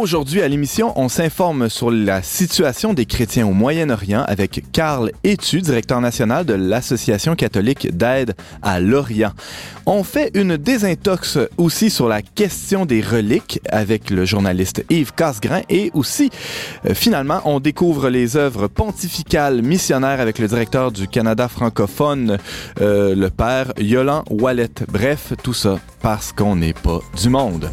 Aujourd'hui à l'émission, on s'informe sur la situation des chrétiens au Moyen-Orient avec Karl Etu, directeur national de l'Association catholique d'aide à l'Orient. On fait une désintox aussi sur la question des reliques avec le journaliste Yves Casgrain et aussi, euh, finalement, on découvre les œuvres pontificales missionnaires avec le directeur du Canada francophone, euh, le père Yolan Wallet. Bref, tout ça parce qu'on n'est pas du monde.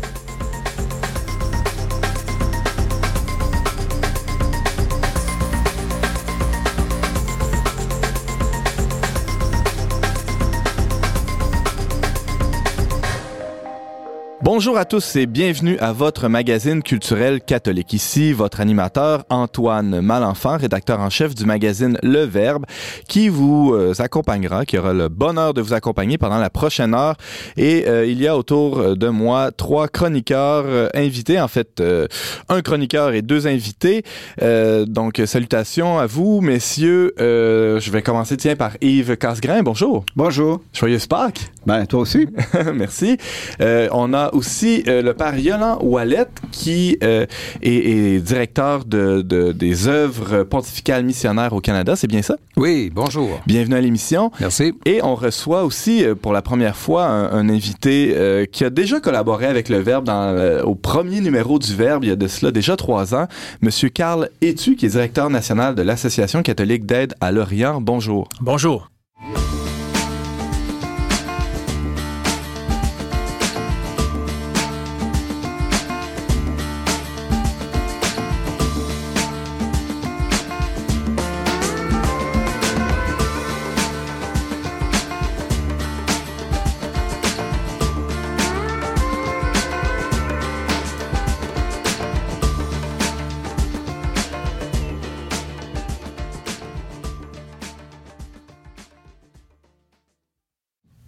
Bonjour à tous et bienvenue à votre magazine culturel catholique. Ici, votre animateur Antoine Malenfant, rédacteur en chef du magazine Le Verbe, qui vous euh, accompagnera, qui aura le bonheur de vous accompagner pendant la prochaine heure. Et euh, il y a autour de moi trois chroniqueurs euh, invités, en fait, un chroniqueur et deux invités. donc, salutations à vous, messieurs. je vais commencer, tiens, par Yves Casgrain. Bonjour. Bonjour. Joyeuse Pâques. Ben, toi aussi. Merci. on a aussi euh, le père Yolan Wallet, qui euh, est, directeur de, des œuvres pontificales missionnaires au Canada. C'est bien ça? Oui, bonjour. Bienvenue à l'émission. Merci. Et on reçoit aussi euh, pour la première fois un, invité qui a déjà collaboré avec le Verbe dans, au premier numéro du Verbe, il y a de cela déjà trois ans, Monsieur Carl Etu, qui est directeur national de l'Association catholique d'aide à l'Orient. Bonjour. Bonjour.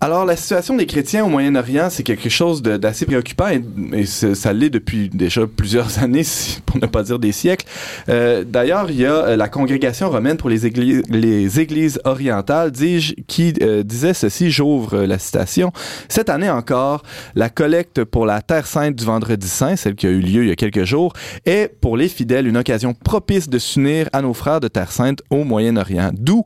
Alors, la situation des chrétiens au Moyen-Orient, c'est quelque chose d'assez préoccupant et, ça l'est depuis déjà plusieurs années, pour ne pas dire des siècles. Euh, D'ailleurs, il y a euh, la congrégation romaine pour les églises, les églises orientales, dis-je, qui euh, disait ceci, j'ouvre la citation. Cette année encore, la collecte pour la Terre sainte du Vendredi saint, celle qui a eu lieu il y a quelques jours, est pour les fidèles une occasion propice de s'unir à nos frères de Terre sainte au Moyen-Orient. D'où,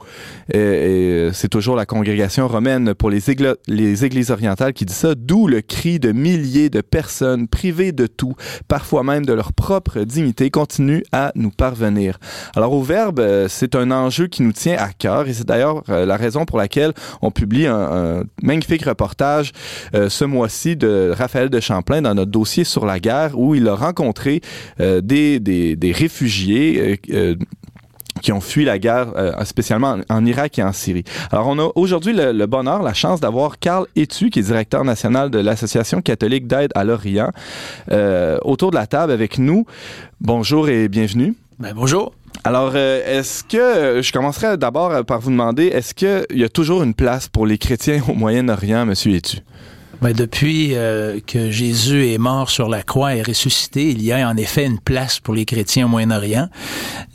euh, c'est toujours la congrégation romaine pour les églises les églises orientales qui dit ça, d'où le cri de milliers de personnes privées de tout, parfois même de leur propre dignité, continue à nous parvenir. Alors au Verbe, euh, c'est un enjeu qui nous tient à cœur et c'est d'ailleurs euh, la raison pour laquelle on publie un, magnifique reportage euh, ce mois-ci de Raphaël de Champlain dans notre dossier sur la guerre où il a rencontré des, des, des réfugiés qui ont fui la guerre, euh, spécialement en, Irak et en Syrie. Alors, on a aujourd'hui le, bonheur, la chance d'avoir Carl Etu, qui est directeur national de l'Association catholique d'aide à l'Orient, euh, autour de la table avec nous. Bonjour et bienvenue. Ben, bonjour. Alors, euh, est-ce que, je commencerai d'abord par vous demander, est-ce qu'il y a toujours une place pour les chrétiens au Moyen-Orient, Monsieur Etu? Ben, depuis euh, que Jésus est mort sur la croix et ressuscité, il y a en effet une place pour les chrétiens au Moyen-Orient.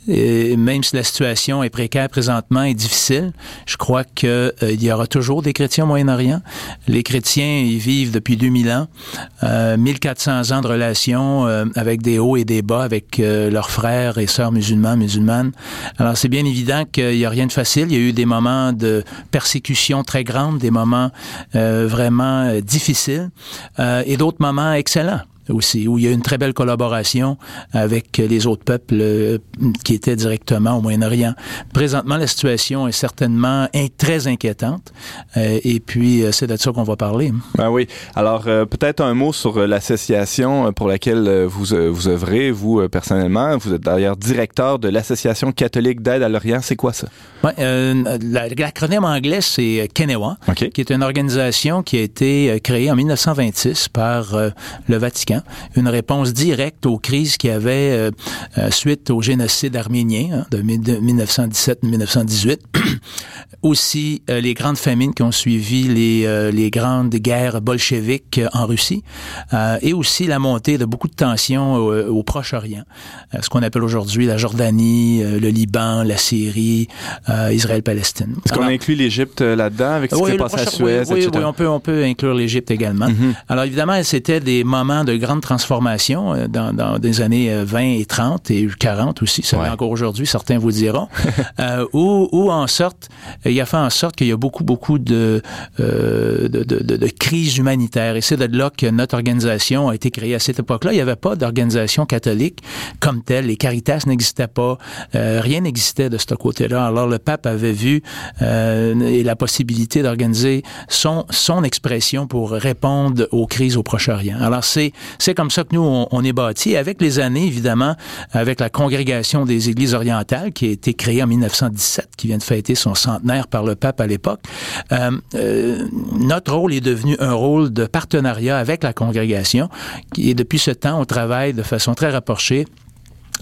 Même si la situation est précaire présentement et difficile, je crois qu'il euh, y aura toujours des chrétiens au Moyen-Orient. Les chrétiens y vivent depuis 2000 ans, euh, 1400 ans de relations euh, avec des hauts et des bas avec leurs frères et sœurs musulmans, musulmanes. Alors c'est bien évident qu'il n'y a rien de facile. Il y a eu des moments de persécution très grandes, des moments vraiment difficiles difficile euh, et d'autres moments excellents aussi, où il y a une très belle collaboration avec les autres peuples euh, qui étaient directement au Moyen-Orient. Présentement, la situation est certainement très inquiétante, euh, et puis euh, c'est de ça qu'on va parler. Ben oui. Alors, peut-être un mot sur l'association pour laquelle vous, vous œuvrez, vous, personnellement. Vous êtes d'ailleurs directeur de l'Association catholique d'aide à l'Orient. C'est quoi ça? Ouais, L'acronyme anglais, c'est Kenewa, qui est une organisation qui a été créée en 1926 par le Vatican Une réponse directe aux crises qui avaient suite au génocide arménien hein, de 1917-1918. Aussi les grandes famines qui ont suivi les, les grandes guerres bolcheviques en Russie et aussi la montée de beaucoup de tensions au, au Proche-Orient, ce qu'on appelle aujourd'hui la Jordanie, le Liban, la Syrie, Israël-Palestine. Est-ce qu'on inclut l'Égypte là-dedans avec ce qui s'est passé à Suez, oui, oui, on peut, on peut inclure l'Égypte également. Mm-hmm. Alors évidemment, c'était des moments de grande transformation dans, dans des années 20 et 30 et 40 aussi, ça ouais. encore aujourd'hui, certains vous diront, euh, où, où en sorte, il a fait en sorte qu'il y a beaucoup, beaucoup de, euh, de, de, de, de crises humanitaires. Et c'est de là que notre organisation a été créée. À cette époque-là, il n'y avait pas d'organisation catholique comme telle. Les Caritas n'existaient pas. Euh, rien n'existait de ce côté-là. Alors le pape avait vu euh, la possibilité d'organiser son, son expression pour répondre aux crises au Proche-Orient. Alors c'est, c'est comme ça que nous, on, est bâtis. Avec les années, évidemment, avec la congrégation des Églises orientales qui a été créée en 1917, qui vient de fêter son centenaire par le pape à l'époque, euh, euh, notre rôle est devenu un rôle de partenariat avec la congrégation. Et depuis ce temps, on travaille de façon très rapprochée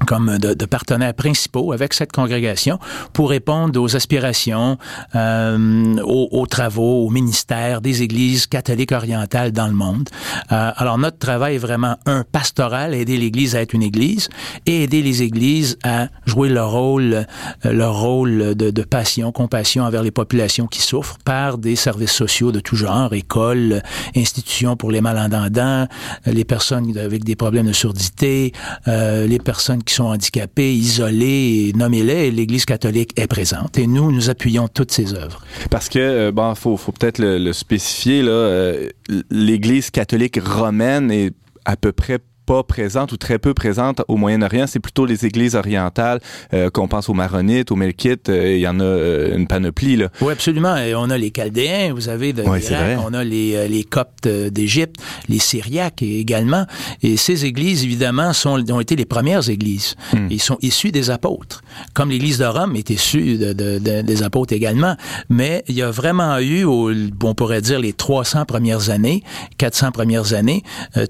comme de, de, partenaires principaux avec cette congrégation pour répondre aux aspirations, euh, aux, aux, travaux, aux ministères des églises catholiques orientales dans le monde. Euh, alors notre travail est vraiment un pastoral, aider l'Église à être une Église et aider les Églises à jouer leur rôle, leur rôle de, de passion, compassion envers les populations qui souffrent par des services sociaux de tout genre, écoles, institutions pour les malentendants, les personnes avec des problèmes de surdité, euh, les personnes qui sont handicapés, isolés, nommez-les, l'Église catholique est présente. Et nous, nous appuyons toutes ces œuvres. Parce que, euh, bon, faut, faut peut-être le, spécifier, là, euh, l'Église catholique romaine est à peu près pas présente ou très peu présente au Moyen-Orient, c'est plutôt les églises orientales, euh, qu'on pense aux Maronites, aux Melkites, euh, il y en a euh, une panoplie. Là. Oui, absolument. Et on a les Chaldéens, vous avez de ouais, l'Irak, on a les, les Coptes d'Égypte, les Syriaques également. Et ces églises, évidemment, sont, ont été les premières églises. Hmm. Ils sont issus des apôtres. Comme l'Église de Rome est issue de, de, de, des apôtres également. Mais il y a vraiment eu, au, on pourrait dire, les 300 premières années, 400 premières années,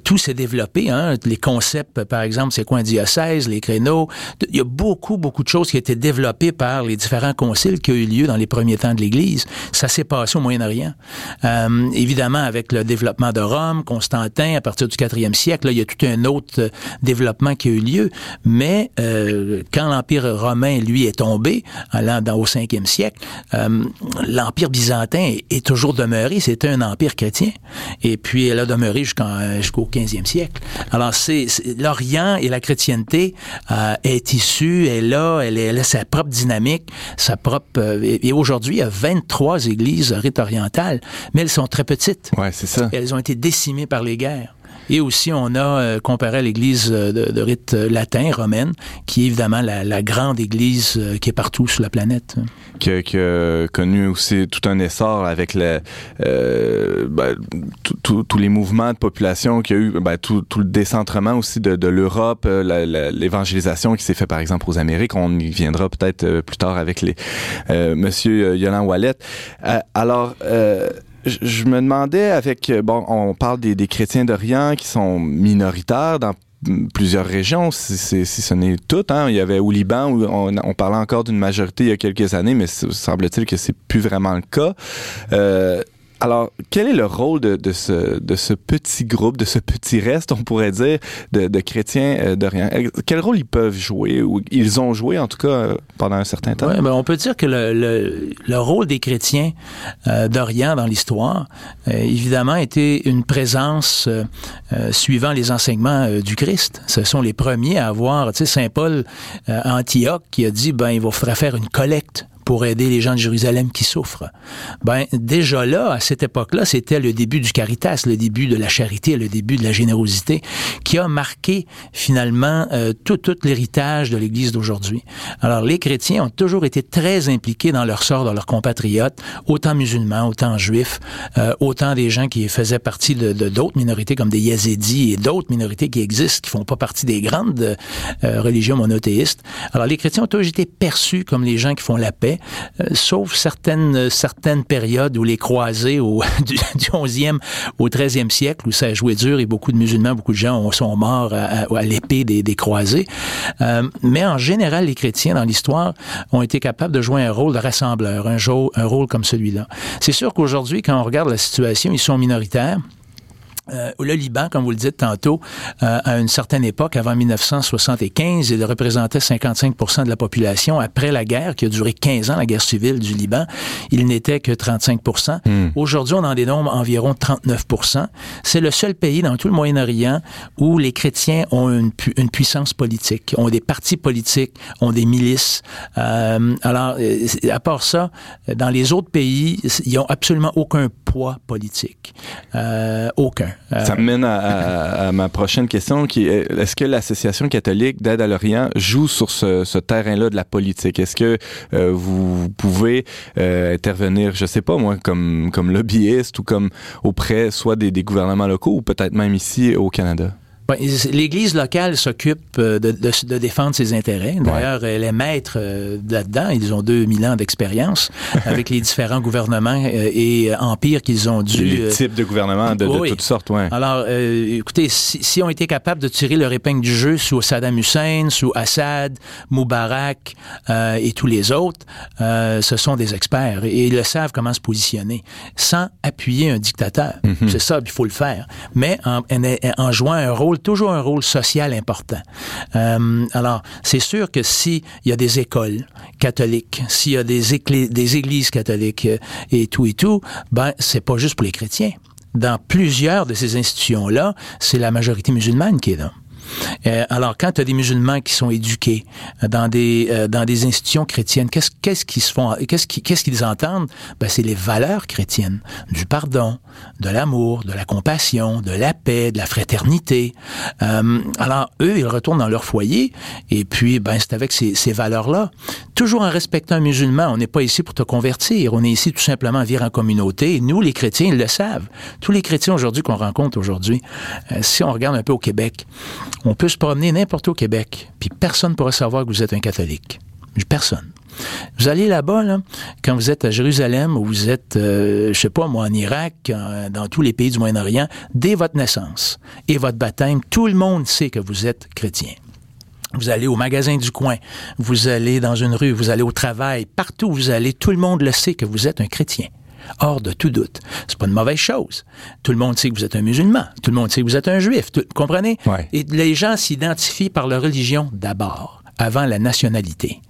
tout s'est développé. Hein, les concepts, par exemple, c'est quoi un diocèse, les créneaux? Il y a beaucoup, beaucoup de choses qui ont été développées par les différents conciles qui ont eu lieu dans les premiers temps de l'Église. Ça s'est passé au Moyen-Orient. Euh, évidemment, avec le développement de Rome, Constantin, à partir du 4e siècle, là, il y a tout un autre développement qui a eu lieu. Mais euh, quand l'Empire romain, lui, est tombé, allant dans, au 5e siècle, euh, l'Empire byzantin est, toujours demeuré. C'était un empire chrétien. Et puis, elle a demeuré jusqu'au 15e siècle. Alors, c'est l'Orient et la chrétienté euh, est issue, est là, elle, elle a sa propre dynamique, sa propre. Euh, et, et aujourd'hui, il y a 23 églises rites orientales, mais elles sont très petites. Ouais, c'est ça. elles ont été décimées par les guerres. Et aussi, on a euh, comparé à l'Église de, de, rite latin, romaine, qui est évidemment la, grande Église euh, qui est partout sur la planète. Qui, a connu aussi tout un essor avec le, euh, ben, tous les mouvements de population qu'il y a eu, ben, tout, le décentrement aussi de, l'Europe, euh, l'évangélisation qui s'est fait par exemple aux Amériques. On y viendra peut-être plus tard avec les Monsieur Yolande Wallet. alors je me demandais avec bon on parle des, chrétiens d'Orient qui sont minoritaires dans plusieurs régions, si, si, ce n'est toutes. Hein. Il y avait au Liban où on, on parlait encore d'une majorité il y a quelques années, mais semble-t-il que c'est plus vraiment le cas. Euh, alors, quel est le rôle de, ce, petit groupe, de ce petit reste, on pourrait dire, de, chrétiens euh, d'Orient? Quel rôle ils peuvent jouer, ou ils ont joué en tout cas euh, pendant un certain temps? Ben on peut dire que le, le, le rôle des chrétiens euh, d'Orient dans l'histoire, euh, évidemment, était une présence euh, suivant les enseignements du Christ. Ce sont les premiers à avoir, tu sais, Saint Paul à Antioche qui a dit, ben, il va faire une collecte pour aider les gens de Jérusalem qui souffrent. Ben déjà là, à cette époque-là, c'était le début du caritas, le début de la charité, le début de la générosité, qui a marqué finalement euh, tout, tout l'héritage de l'Église d'aujourd'hui. Alors les chrétiens ont toujours été très impliqués dans leur sort, dans leurs compatriotes, autant musulmans, autant juifs, euh, autant des gens qui faisaient partie de, d'autres minorités comme des Yazidis et d'autres minorités qui existent, qui font pas partie des grandes euh, religions monothéistes. Alors les chrétiens ont toujours été perçus comme les gens qui font la paix, fait, sauf certaines, certaines périodes où les croisés au, du, du 11e au 13e siècle, où ça a joué dur et beaucoup de musulmans, beaucoup de gens sont morts à, à l'épée des, des, croisés. mais en général, les chrétiens dans l'histoire ont été capables de jouer un rôle de rassembleur, un, un rôle comme celui-là. C'est sûr qu'aujourd'hui, quand on regarde la situation, ils sont minoritaires. Euh, le Liban, comme vous le dites tantôt, euh, à une certaine époque, avant 1975, il représentait 55% de la population. Après la guerre, qui a duré 15 ans, la guerre civile du Liban, il n'était que 35% hmm. Aujourd'hui, on en dénombre environ 39% C'est le seul pays dans tout le Moyen-Orient où les chrétiens ont une, une, puissance politique, ont des partis politiques, ont des milices. Euh, alors, euh, à part ça, dans les autres pays, ils n'ont absolument aucun poids politique. Euh, aucun. Euh, Ça mène à, ma prochaine question qui est est-ce que l'Association catholique d'aide à l'Orient joue sur ce, terrain-là de la politique? Est-ce que euh, vous pouvez euh, intervenir, je sais pas moi, comme, comme lobbyiste ou comme auprès soit des gouvernements locaux ou peut-être même ici au Canada? L'Église locale s'occupe euh, de, de, de, défendre ses intérêts. D'ailleurs, elle est maître euh, là-dedans. Ils ont 2000 ans d'expérience avec les différents gouvernements euh, et empires qu'ils ont dû... Les types de gouvernements de, toutes sortes, ouais. Alors, écoutez, si, si, on été capables de tirer leur épingle du jeu sous Saddam Hussein, sous Assad, Moubarak et tous les autres, ce sont des experts et ils le savent comment se positionner sans appuyer un dictateur. Mm-hmm. C'est ça, il faut le faire. Mais en, en jouant un rôle toujours un rôle social important. Euh, alors, c'est sûr que s'il y a des écoles catholiques, s'il y a des, des églises catholiques euh, et tout et tout, ben, c'est pas juste pour les chrétiens. Dans plusieurs de ces institutions-là, c'est la majorité musulmane qui est là. Euh, alors, quand tu as des musulmans qui sont éduqués euh, dans des euh, dans des institutions chrétiennes, qu'est-ce qu'est-ce qu'ils se font Qu'est-ce qu'est-ce qu'ils entendent? Ben, c'est les valeurs chrétiennes, du pardon, de l'amour, de la compassion, de la paix, de la fraternité. alors, eux, ils retournent dans leur foyer et puis, ben, c'est avec ces, ces valeurs-là, toujours en respectant un musulman. On n'est pas ici pour te convertir. On est ici tout simplement à vivre en communauté. Nous, les chrétiens, ils le savent. Tous les chrétiens aujourd'hui qu'on rencontre aujourd'hui, si on regarde un peu au Québec, on peut se promener n'importe où au Québec, puis personne ne pourra savoir que vous êtes un catholique. Personne. Vous allez là-bas, là, quand vous êtes à Jérusalem ou vous êtes, euh, je sais pas moi, en Irak, dans tous les pays du Moyen-Orient, dès votre naissance et votre baptême, tout le monde sait que vous êtes chrétien. Vous allez au magasin du coin, vous allez dans une rue, vous allez au travail, partout où vous allez, tout le monde le sait que vous êtes un chrétien hors de tout doute. C'est pas une mauvaise chose. Tout le monde sait que vous êtes un musulman. Tout le monde sait que vous êtes un juif. Tout, comprenez? Et les gens s'identifient par leur religion d'abord, avant la nationalité.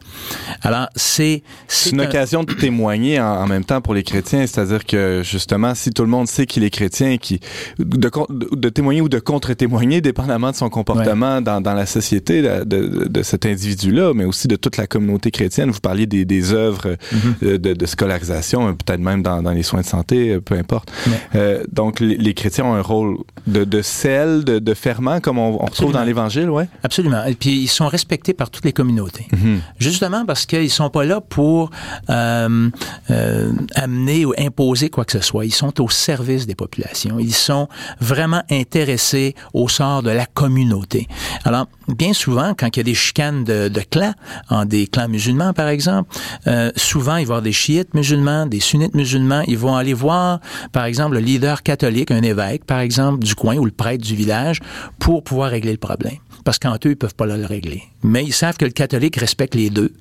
Alors, c'est... C'est une occasion de témoigner en, même temps pour les chrétiens, c'est-à-dire que, justement, si tout le monde sait qu'il est chrétien, qui, de, de, témoigner ou de contre-témoigner, dépendamment de son comportement dans, dans, la société de, de, cet individu-là, mais aussi de toute la communauté chrétienne. Vous parliez des, des œuvres mm-hmm. de, scolarisation, peut-être même dans, dans, les soins de santé, peu importe. Euh, donc, les, chrétiens ont un rôle de, sel, de, ferment, comme on, retrouve dans l'Évangile, ouais? Absolument. Et puis, ils sont respectés par toutes les communautés. Mm-hmm. Juste justement parce qu'ils sont pas là pour euh, euh, amener ou imposer quoi que ce soit. Ils sont au service des populations. Ils sont vraiment intéressés au sort de la communauté. Alors, bien souvent, quand il y a des chicanes de, clans, en des clans musulmans par exemple, euh, souvent il va y avoir des chiites musulmans, des sunnites musulmans. Ils vont aller voir, par exemple, le leader catholique, un évêque, par exemple, du coin ou le prêtre du village, pour pouvoir régler le problème parce qu'entre eux, ils peuvent pas le régler. Mais ils savent que le catholique respecte les deux,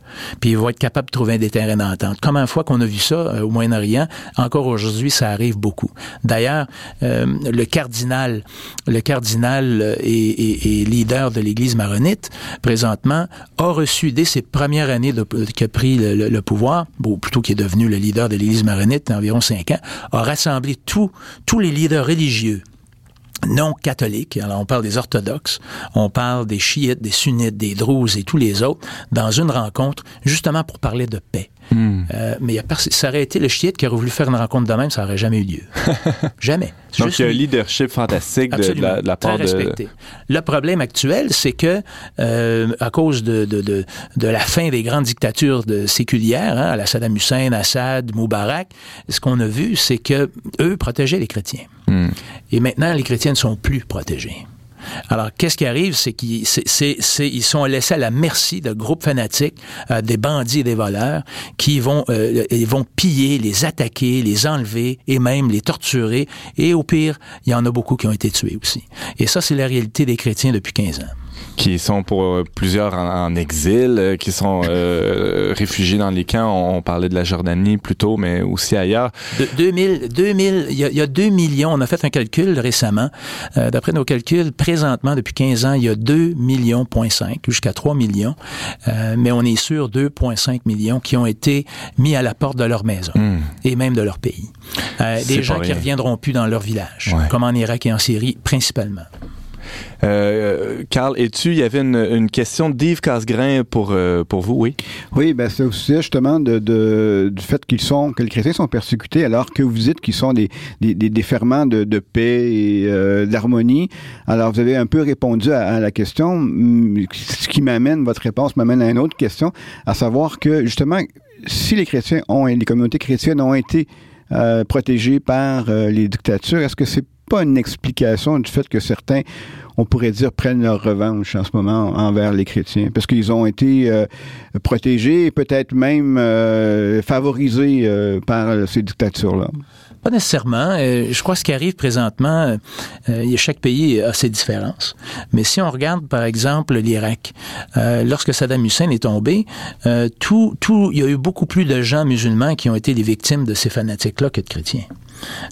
puis ils vont être capables de trouver des terrains d'entente. Comme une fois qu'on a vu ça euh, au Moyen-Orient, encore aujourd'hui, ça arrive beaucoup. D'ailleurs, euh, le cardinal, le cardinal euh, et, leader de l'Église maronite, présentement, a reçu dès ses premières années de, a pris le, pouvoir, ou plutôt qui est devenu le leader de l'Église maronite, environ cinq ans, a rassemblé tous les leaders religieux non catholiques, alors on parle des orthodoxes, on parle des chiites, des sunnites, des druzes et tous les autres, dans une rencontre justement pour parler de paix. Hmm. Euh, mais y a ça aurait été le chiite qui aurait voulu faire une rencontre de même, ça n'aurait jamais eu lieu. jamais. Donc il y a un leadership fantastique de, la, part de... Le problème actuel, c'est que euh, à cause de, de, de, de, la fin des grandes dictatures de séculières, hein, à la Saddam Hussein, Assad, Moubarak, ce qu'on a vu, c'est que eux protégeaient les chrétiens. Hmm. Et maintenant, les chrétiens ne sont plus protégés. Alors, qu'est-ce qui arrive, c'est qu'ils ils sont laissés à la merci de groupes fanatiques, euh, des bandits et des voleurs, qui vont, euh, ils vont piller, les attaquer, les enlever et même les torturer. Et au pire, il y en a beaucoup qui ont été tués aussi. Et ça, c'est la réalité des chrétiens depuis 15 ans qui sont pour euh, plusieurs en, exil, euh, qui sont euh, réfugiés dans les camps. On, parlait de la Jordanie plus tôt, mais aussi ailleurs. De, 2000, 2000, il y, a, il y a 2 millions. On a fait un calcul récemment. D'après nos calculs, présentement, depuis 15 ans, il y a 2 millions, 5, jusqu'à 3 millions. mais on est sur 2,5 millions qui ont été mis à la porte de leur maison hmm. et même de leur pays. des gens qui reviendront plus dans leur village, comme en Irak et en Syrie, principalement. Euh, Carl, es-tu, il y avait une, question d'Yves Casgrain pour, euh, pour vous, oui? Oui, ben c'est aussi justement de, du fait qu'ils sont, que les chrétiens sont persécutés alors que vous dites qu'ils sont des, des, ferments de, paix et euh, d'harmonie. Alors, vous avez un peu répondu à, la question. Ce qui m'amène, votre réponse m'amène à une autre question, à savoir que justement, si les chrétiens ont, les communautés chrétiennes ont été protégées par les dictatures, est-ce que c'est pas une explication du fait que certains, on pourrait dire, prennent leur revanche en ce moment envers les chrétiens, parce qu'ils ont été euh, protégés et peut-être même euh, favorisés euh, par ces dictatures-là. Pas nécessairement. je crois que ce qui arrive présentement, chaque pays a ses différences. Mais si on regarde, par exemple, l'Irak, lorsque Saddam Hussein est tombé, tout, tout, il y a eu beaucoup plus de gens musulmans qui ont été les victimes de ces fanatiques-là que de chrétiens.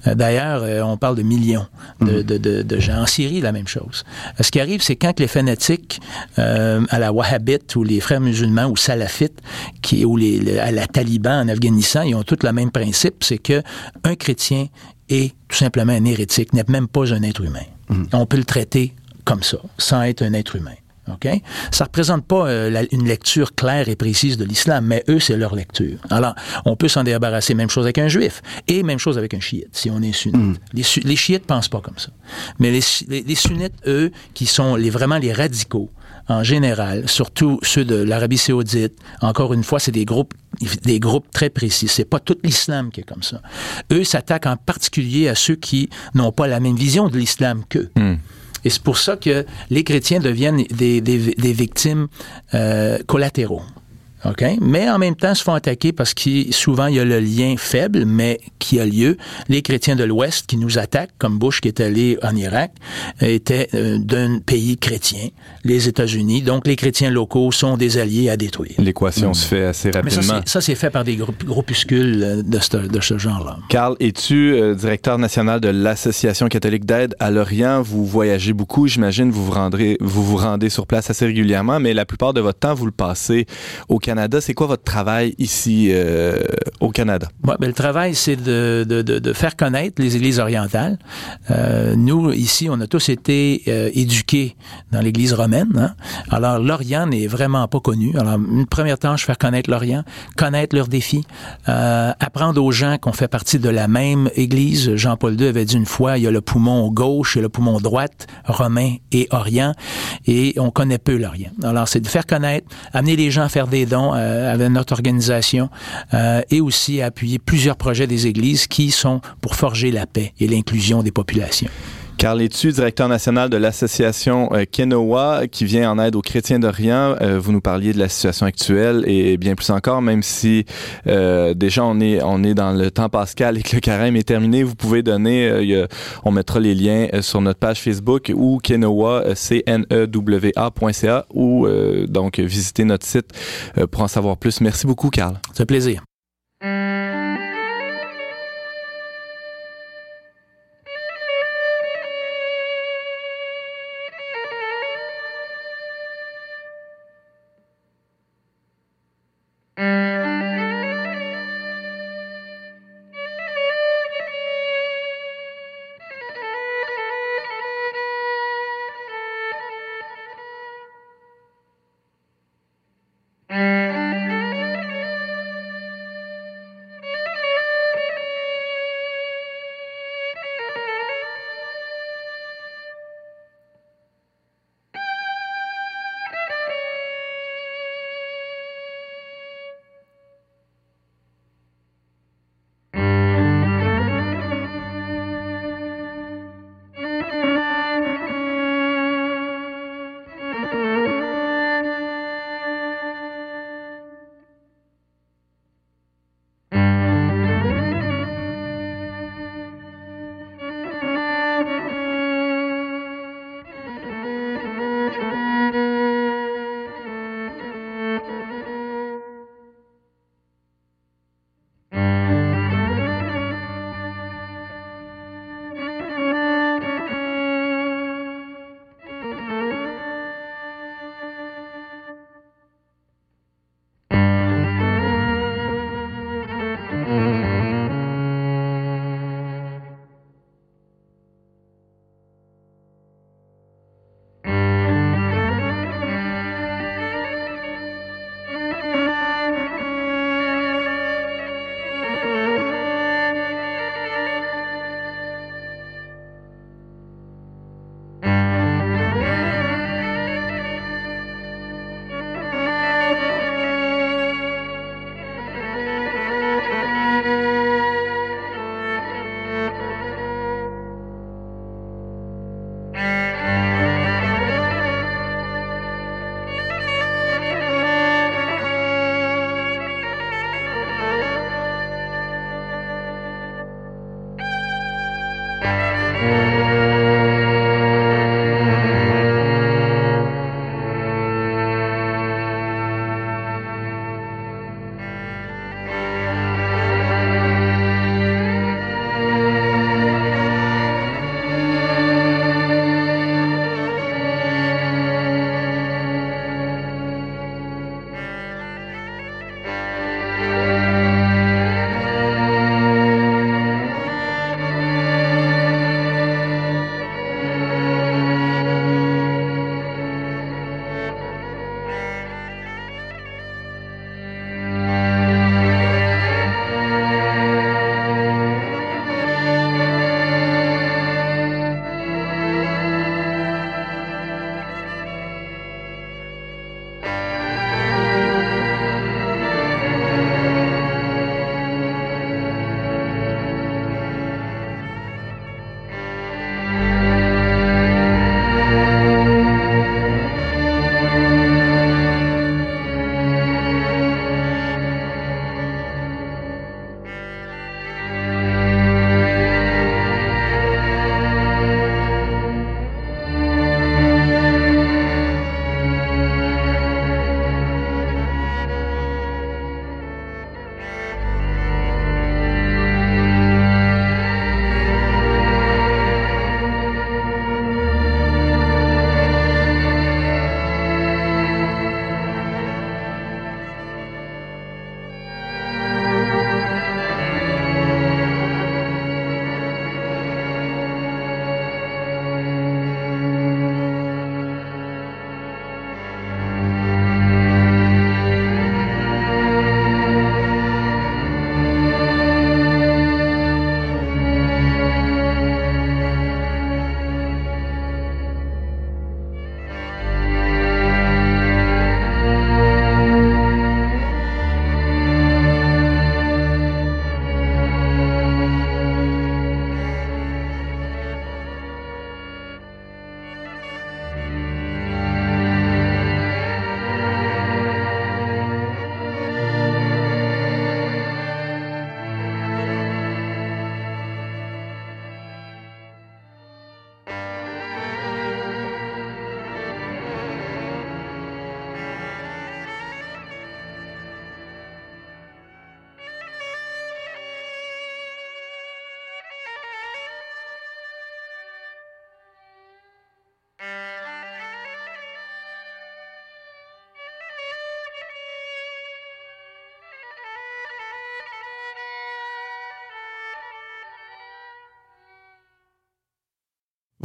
Euh, d'ailleurs, euh, on parle de millions mhm. de, gens. En Syrie, la même chose. Euh, ce qui arrive, c'est quand les fanatiques à la wahhabite ou les frères musulmans ou salafites qui, ou les, à la taliban en Afghanistan, ils ont tous le même principe, c'est que un chrétien est tout simplement un hérétique, n'est même pas un être humain. Mhm. On peut le traiter comme ça, sans être un être humain. OK? Ça représente pas euh, une lecture claire et précise de l'islam, mais eux, c'est leur lecture. Alors, on peut s'en débarrasser. Même chose avec un juif. Et même chose avec un chiite, si on est sunnite. Mm. Les, les, chiites pensent pas comme ça. Mais les, les, sunnites, eux, qui sont les, vraiment les radicaux, en général, surtout ceux de l'Arabie saoudite, encore une fois, c'est des groupes des groupes très précis. C'est pas tout l'islam qui est comme ça. Eux s'attaquent en particulier à ceux qui n'ont pas la même vision de l'islam qu'eux. Mm. Et c'est pour ça que les chrétiens deviennent des, victimes euh, collatéraux. OK? Mais en même temps, se font attaquer parce que souvent, il y a le lien faible, mais qui a lieu. Les chrétiens de l'Ouest qui nous attaquent, comme Bush qui est allé en Irak, étaient euh, d'un pays chrétien, les États-Unis. Donc, les chrétiens locaux sont des alliés à détruire. L'équation mm. se fait assez rapidement. Mais ça, c'est fait par des groupuscules euh, de ce, de ce genre-là. Carl, es-tu euh, directeur national de l'Association catholique d'aide à l'Orient? Vous voyagez beaucoup, j'imagine, vous vous, rendrez, vous vous rendez sur place assez régulièrement, mais la plupart de votre temps, vous le passez au Canada C'est quoi votre travail ici euh, au Canada? ben, le travail, c'est de, faire connaître les églises orientales. Euh, nous, ici, on a tous été euh, éduqués dans l'église romaine. Hein. Alors, l'Orient n'est vraiment pas connu. Alors, une première tâche, faire connaître l'Orient, connaître leurs défis, apprendre aux gens qu'on fait partie de la même église. Jean-Paul II avait dit une fois, il y a le poumon gauche et le poumon droite, romain et orient, et on connaît peu l'Orient. Alors, c'est de faire connaître, amener les gens à faire des dons, euh, avec notre organisation euh, et aussi à appuyer plusieurs projets des églises qui sont pour forger la paix et l'inclusion des populations. Carl Etu, directeur national de l'association euh, Kenowa, qui vient en aide aux chrétiens d'Orient. Euh, vous nous parliez de la situation actuelle et bien plus encore, même si euh, déjà on est on est dans le temps pascal et que le carême est terminé, vous pouvez donner, on mettra les liens sur notre page Facebook ou Kenowa, c n e w a.ca ou donc visiter notre site pour en savoir plus. Merci beaucoup, Carl. C'est un plaisir.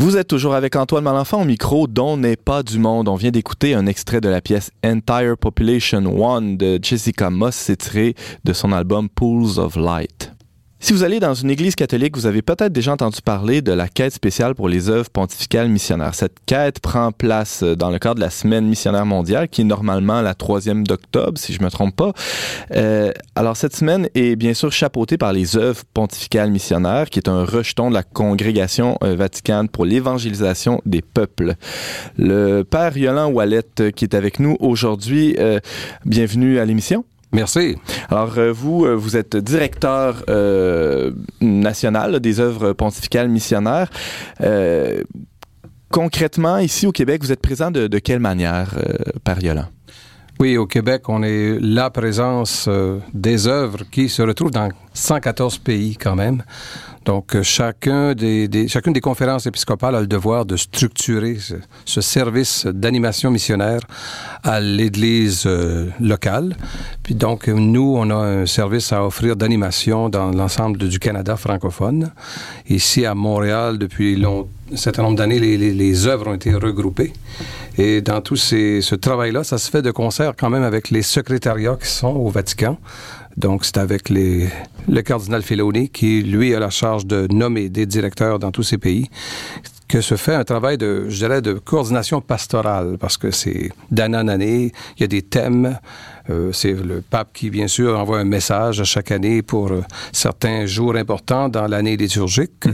Vous êtes toujours avec Antoine Malenfant au micro dont n'est pas du monde. On vient d'écouter un extrait de la pièce Entire Population One de Jessica Moss, c'est tiré de son album Pools of Light. Si vous allez dans une église catholique, vous avez peut-être déjà entendu parler de la quête spéciale pour les œuvres pontificales missionnaires. Cette quête prend place euh, dans le cadre de la semaine missionnaire mondiale, qui est normalement la troisième d'octobre, si je me trompe pas. Euh, alors cette semaine est bien sûr chapeautée par les œuvres pontificales missionnaires, qui est un rejeton de la congrégation euh, vaticane pour l'évangélisation des peuples. Le père Yoland Wallet, qui est avec nous aujourd'hui, bienvenue à l'émission. Merci. Alors, euh, vous, euh, vous êtes directeur euh, national des œuvres pontificales missionnaires. Concrètement, ici au Québec, vous êtes présent de, quelle manière, euh, Père Yoland? Oui, au Québec, on est la présence euh, des œuvres qui se retrouvent dans 114 pays quand même. Donc, euh, chacun des, chacune des conférences épiscopales a le devoir de structurer ce, ce service d'animation missionnaire à l'Église euh, locale. Puis donc, nous, on a un service à offrir d'animation dans l'ensemble du Canada francophone. Ici, à Montréal, depuis long, un certain nombre d'années, les œuvres ont été regroupées. Et dans tout ce travail-là, ça se fait de concert quand même avec les secrétariats qui sont au Vatican. Donc, c'est avec le cardinal Filoni qui, lui, a la charge de nommer des directeurs dans tous ces pays que se fait un travail de, je dirais, de coordination pastorale, parce que c'est d'année en année, il y a des thèmes. Euh, c'est le pape qui, bien sûr, envoie un message à chaque année pour euh, certains jours importants dans l'année liturgique.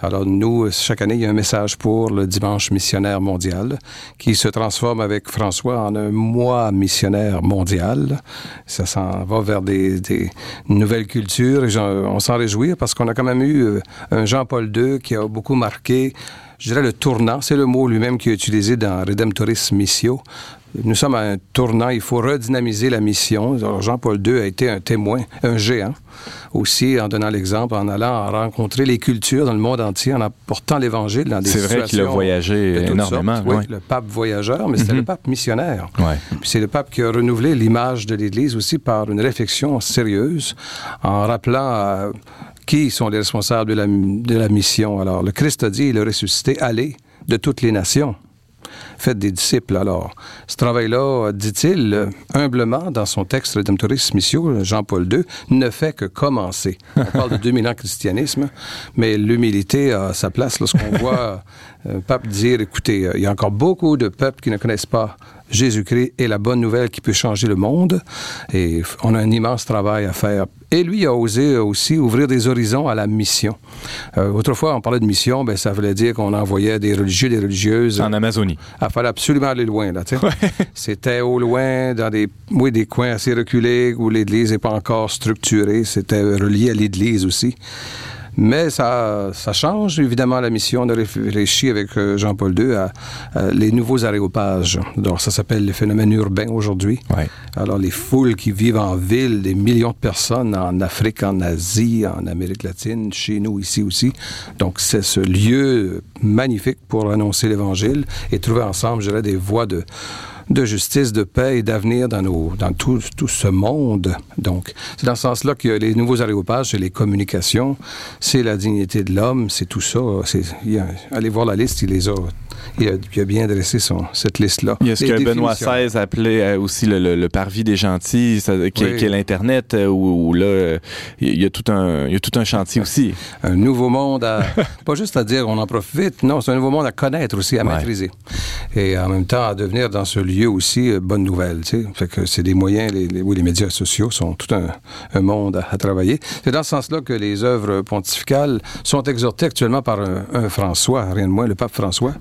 Alors, nous, chaque année, il y a un message pour le dimanche missionnaire mondial qui se transforme avec François en un mois missionnaire mondial. Ça s'en va vers des, des nouvelles cultures et on s'en réjouit parce qu'on a quand même eu euh, un Jean-Paul II qui a beaucoup marqué je dirais le tournant, c'est le mot lui-même qui est utilisé dans Redemptoris Missio. Nous sommes à un tournant, il faut redynamiser la mission. Jean-Paul II a été un témoin, un géant, aussi en donnant l'exemple, en allant rencontrer les cultures dans le monde entier, en apportant l'Évangile dans des C'est vrai qu'il a situations voyagé énormément. sortes. Oui, le pape voyageur, mais c'était Mhm. le pape missionnaire. Ouais. C'est le pape qui a renouvelé l'image de l'Église aussi par une réflexion sérieuse, en rappelant euh, qui sont les responsables de la, de la mission. Alors, le Christ a dit, il a ressuscité, allez de toutes les nations. Faites des disciples. Alors, ce travail-là, dit-il humblement dans son texte Redemptoris Missio, Jean-Paul II, ne fait que commencer. On parle de 2000 ans de christianisme, mais l'humilité a sa place lorsqu'on voit pape dire, écoutez, euh, il y a encore beaucoup de peuples qui ne connaissent pas Jésus-Christ est la bonne nouvelle qui peut changer le monde. Et on a un immense travail à faire. Et lui a osé aussi ouvrir des horizons à la mission. Euh, autrefois, on parlait de mission, ben, ça voulait dire qu'on envoyait des religieux, des religieuses. En Amazonie. Il fallait absolument aller loin, là. C'était au loin, dans des, oui, des coins assez reculés où l'Église n'est pas encore structurée. C'était relié à l'Église aussi. Mais ça, ça change, évidemment, la mission. On a réfléchi avec euh, Jean-Paul II à, à les nouveaux aréopages. Donc, ça s'appelle le phénomène urbain aujourd'hui. Ouais. Alors, les foules qui vivent en ville, des millions de personnes en Afrique, en Asie, en Amérique latine, chez nous ici aussi. Donc, c'est ce lieu magnifique pour annoncer l'Évangile et trouver ensemble, je dirais, des voies de, de justice, de paix et d'avenir dans, nos, dans tout, tout ce monde. Donc, c'est dans ce sens-là que les nouveaux aréopages, c'est les communications, c'est la dignité de l'homme, c'est tout ça. A- allez voir la liste, il les a, il a, il a bien dressé son, cette liste-là. Il y a ce Les que Benoît. XVI appelait euh, aussi le, le- le parvis des gentils, ça- qui, Oui. qui est l'Internet, euh, où, où là, euh, il y a tout un, il y a tout un chantier aussi. un nouveau monde à pas juste à dire on en profite, non, c'est un nouveau monde à connaître aussi, à Ouais. maîtriser. Et en même temps à devenir dans ce lieu aussi euh, bonne nouvelle, c'est des moyens, les, les- médias sociaux sont tout un, monde à, travailler. C'est dans ce sens-là que les œuvres pontificales sont exhortées actuellement par un François, rien de moins, le pape François.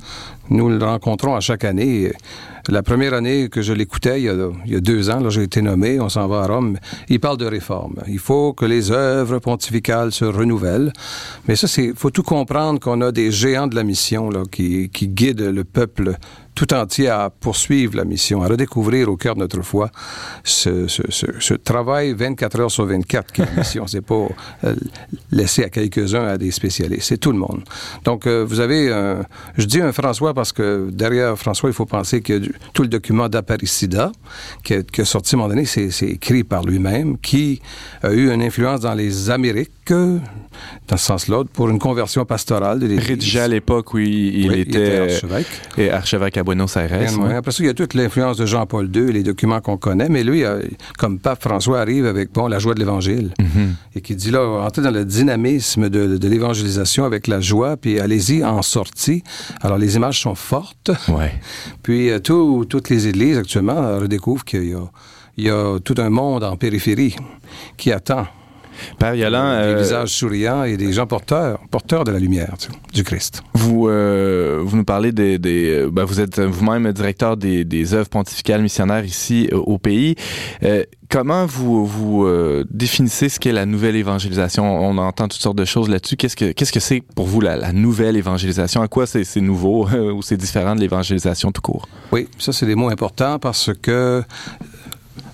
Nous le rencontrons à chaque année. La première année que je l'écoutais, il, y a- y a deux ans, là, j'ai été nommé, on s'en va à Rome, il parle de réforme. Il faut que les œuvres pontificales se renouvellent. Mais ça, c'est, faut tout comprendre qu'on a des géants de la mission, là, qui, guident le peuple tout entier à poursuivre la mission, à redécouvrir au cœur de notre foi ce, ce, ce, ce travail 24 heures sur 24 qui est la mission. C'est pas euh, laissé à quelques-uns, à des spécialistes. C'est tout le monde. Donc, euh, vous avez, un, je dis un François parce que derrière François, il faut penser que du, tout le document d'Aparicida, qui, est- qui est sorti à un moment donné, c'est écrit par lui-même, qui a eu une influence dans les Amériques, dans ce sens-là, pour une conversion pastorale de l'Église. Rédigé à l'époque où il, il Oui, était, archevêque. et archevêque à Buenos Aires. Ouais. Après ça, il y a toute l'influence de Jean-Paul II les documents qu'on connaît, mais lui, euh, comme pape François arrive avec bon, la joie de l'Évangile Mhm. et qui dit là, entrez dans le dynamisme de, de l'évangélisation avec la joie, puis allez-y en sortie. Alors les images sont fortes, Ouais. puis euh, tout- toutes les églises actuellement euh, redécouvrent qu'il y a tout un monde en périphérie qui attend Père Yolland, des euh, visages souriants et des gens porteurs, porteurs de la lumière tu sais, du Christ. vous, euh, vous nous parlez des... des euh, ben, vous êtes vous-même directeur des, des œuvres pontificales missionnaires ici au pays. Euh, comment vous, vous euh, définissez ce qu'est la nouvelle évangélisation? On entend toutes sortes de choses là-dessus. Qu'est-ce que qu'est-ce que c'est pour vous la, la nouvelle évangélisation? À quoi c'est nouveau ou c'est différent de l'évangélisation tout court? Oui, ça, c'est des mots importants parce que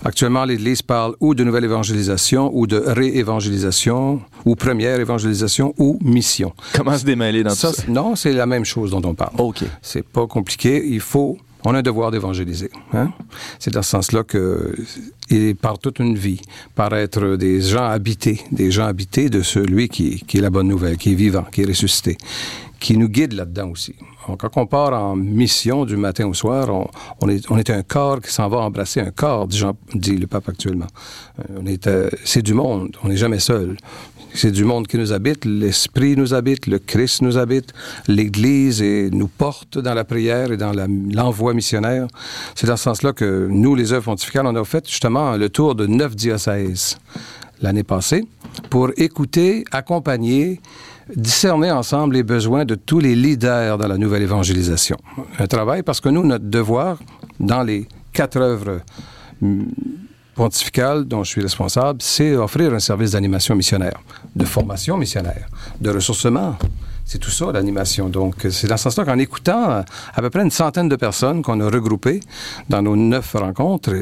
actuellement, l'Église parle ou de nouvelle évangélisation ou de réévangélisation ou première évangélisation ou mission. Comment se démêler dans Ça, tout ça? non, c'est la même chose dont on parle. OK. C'est pas compliqué. Il faut. On a un devoir d'évangéliser. Hein? C'est dans ce sens-là que, et par toute une vie, par être des gens habités, des gens habités de celui qui, qui est la bonne nouvelle, qui est vivant, qui est ressuscité, qui nous guide là-dedans aussi. Quand on part en mission du matin au soir, on, est, un corps qui s'en va embrasser un corps, dit, Jean- dit le pape actuellement. Euh, On est, euh, c'est du monde. On n'est jamais seul. C'est du monde qui nous habite, l'Esprit nous habite, le Christ nous habite, l'Église nous porte dans la prière et dans l'envoi missionnaire. C'est dans ce sens-là que nous, les œuvres pontificales, on a fait justement le tour de neuf diocèses l'année passée pour écouter, accompagner, discerner ensemble les besoins de tous les leaders dans la nouvelle évangélisation. Un travail parce que nous, notre devoir, dans les quatre œuvres hum, pontificale dont je suis responsable, c'est offrir un service d'animation missionnaire, de formation missionnaire, de ressourcement. C'est tout ça, l'animation. Donc, c'est dans ce sens-là qu'en écoutant à peu près une centaine de personnes qu'on a regroupées dans nos neuf rencontres,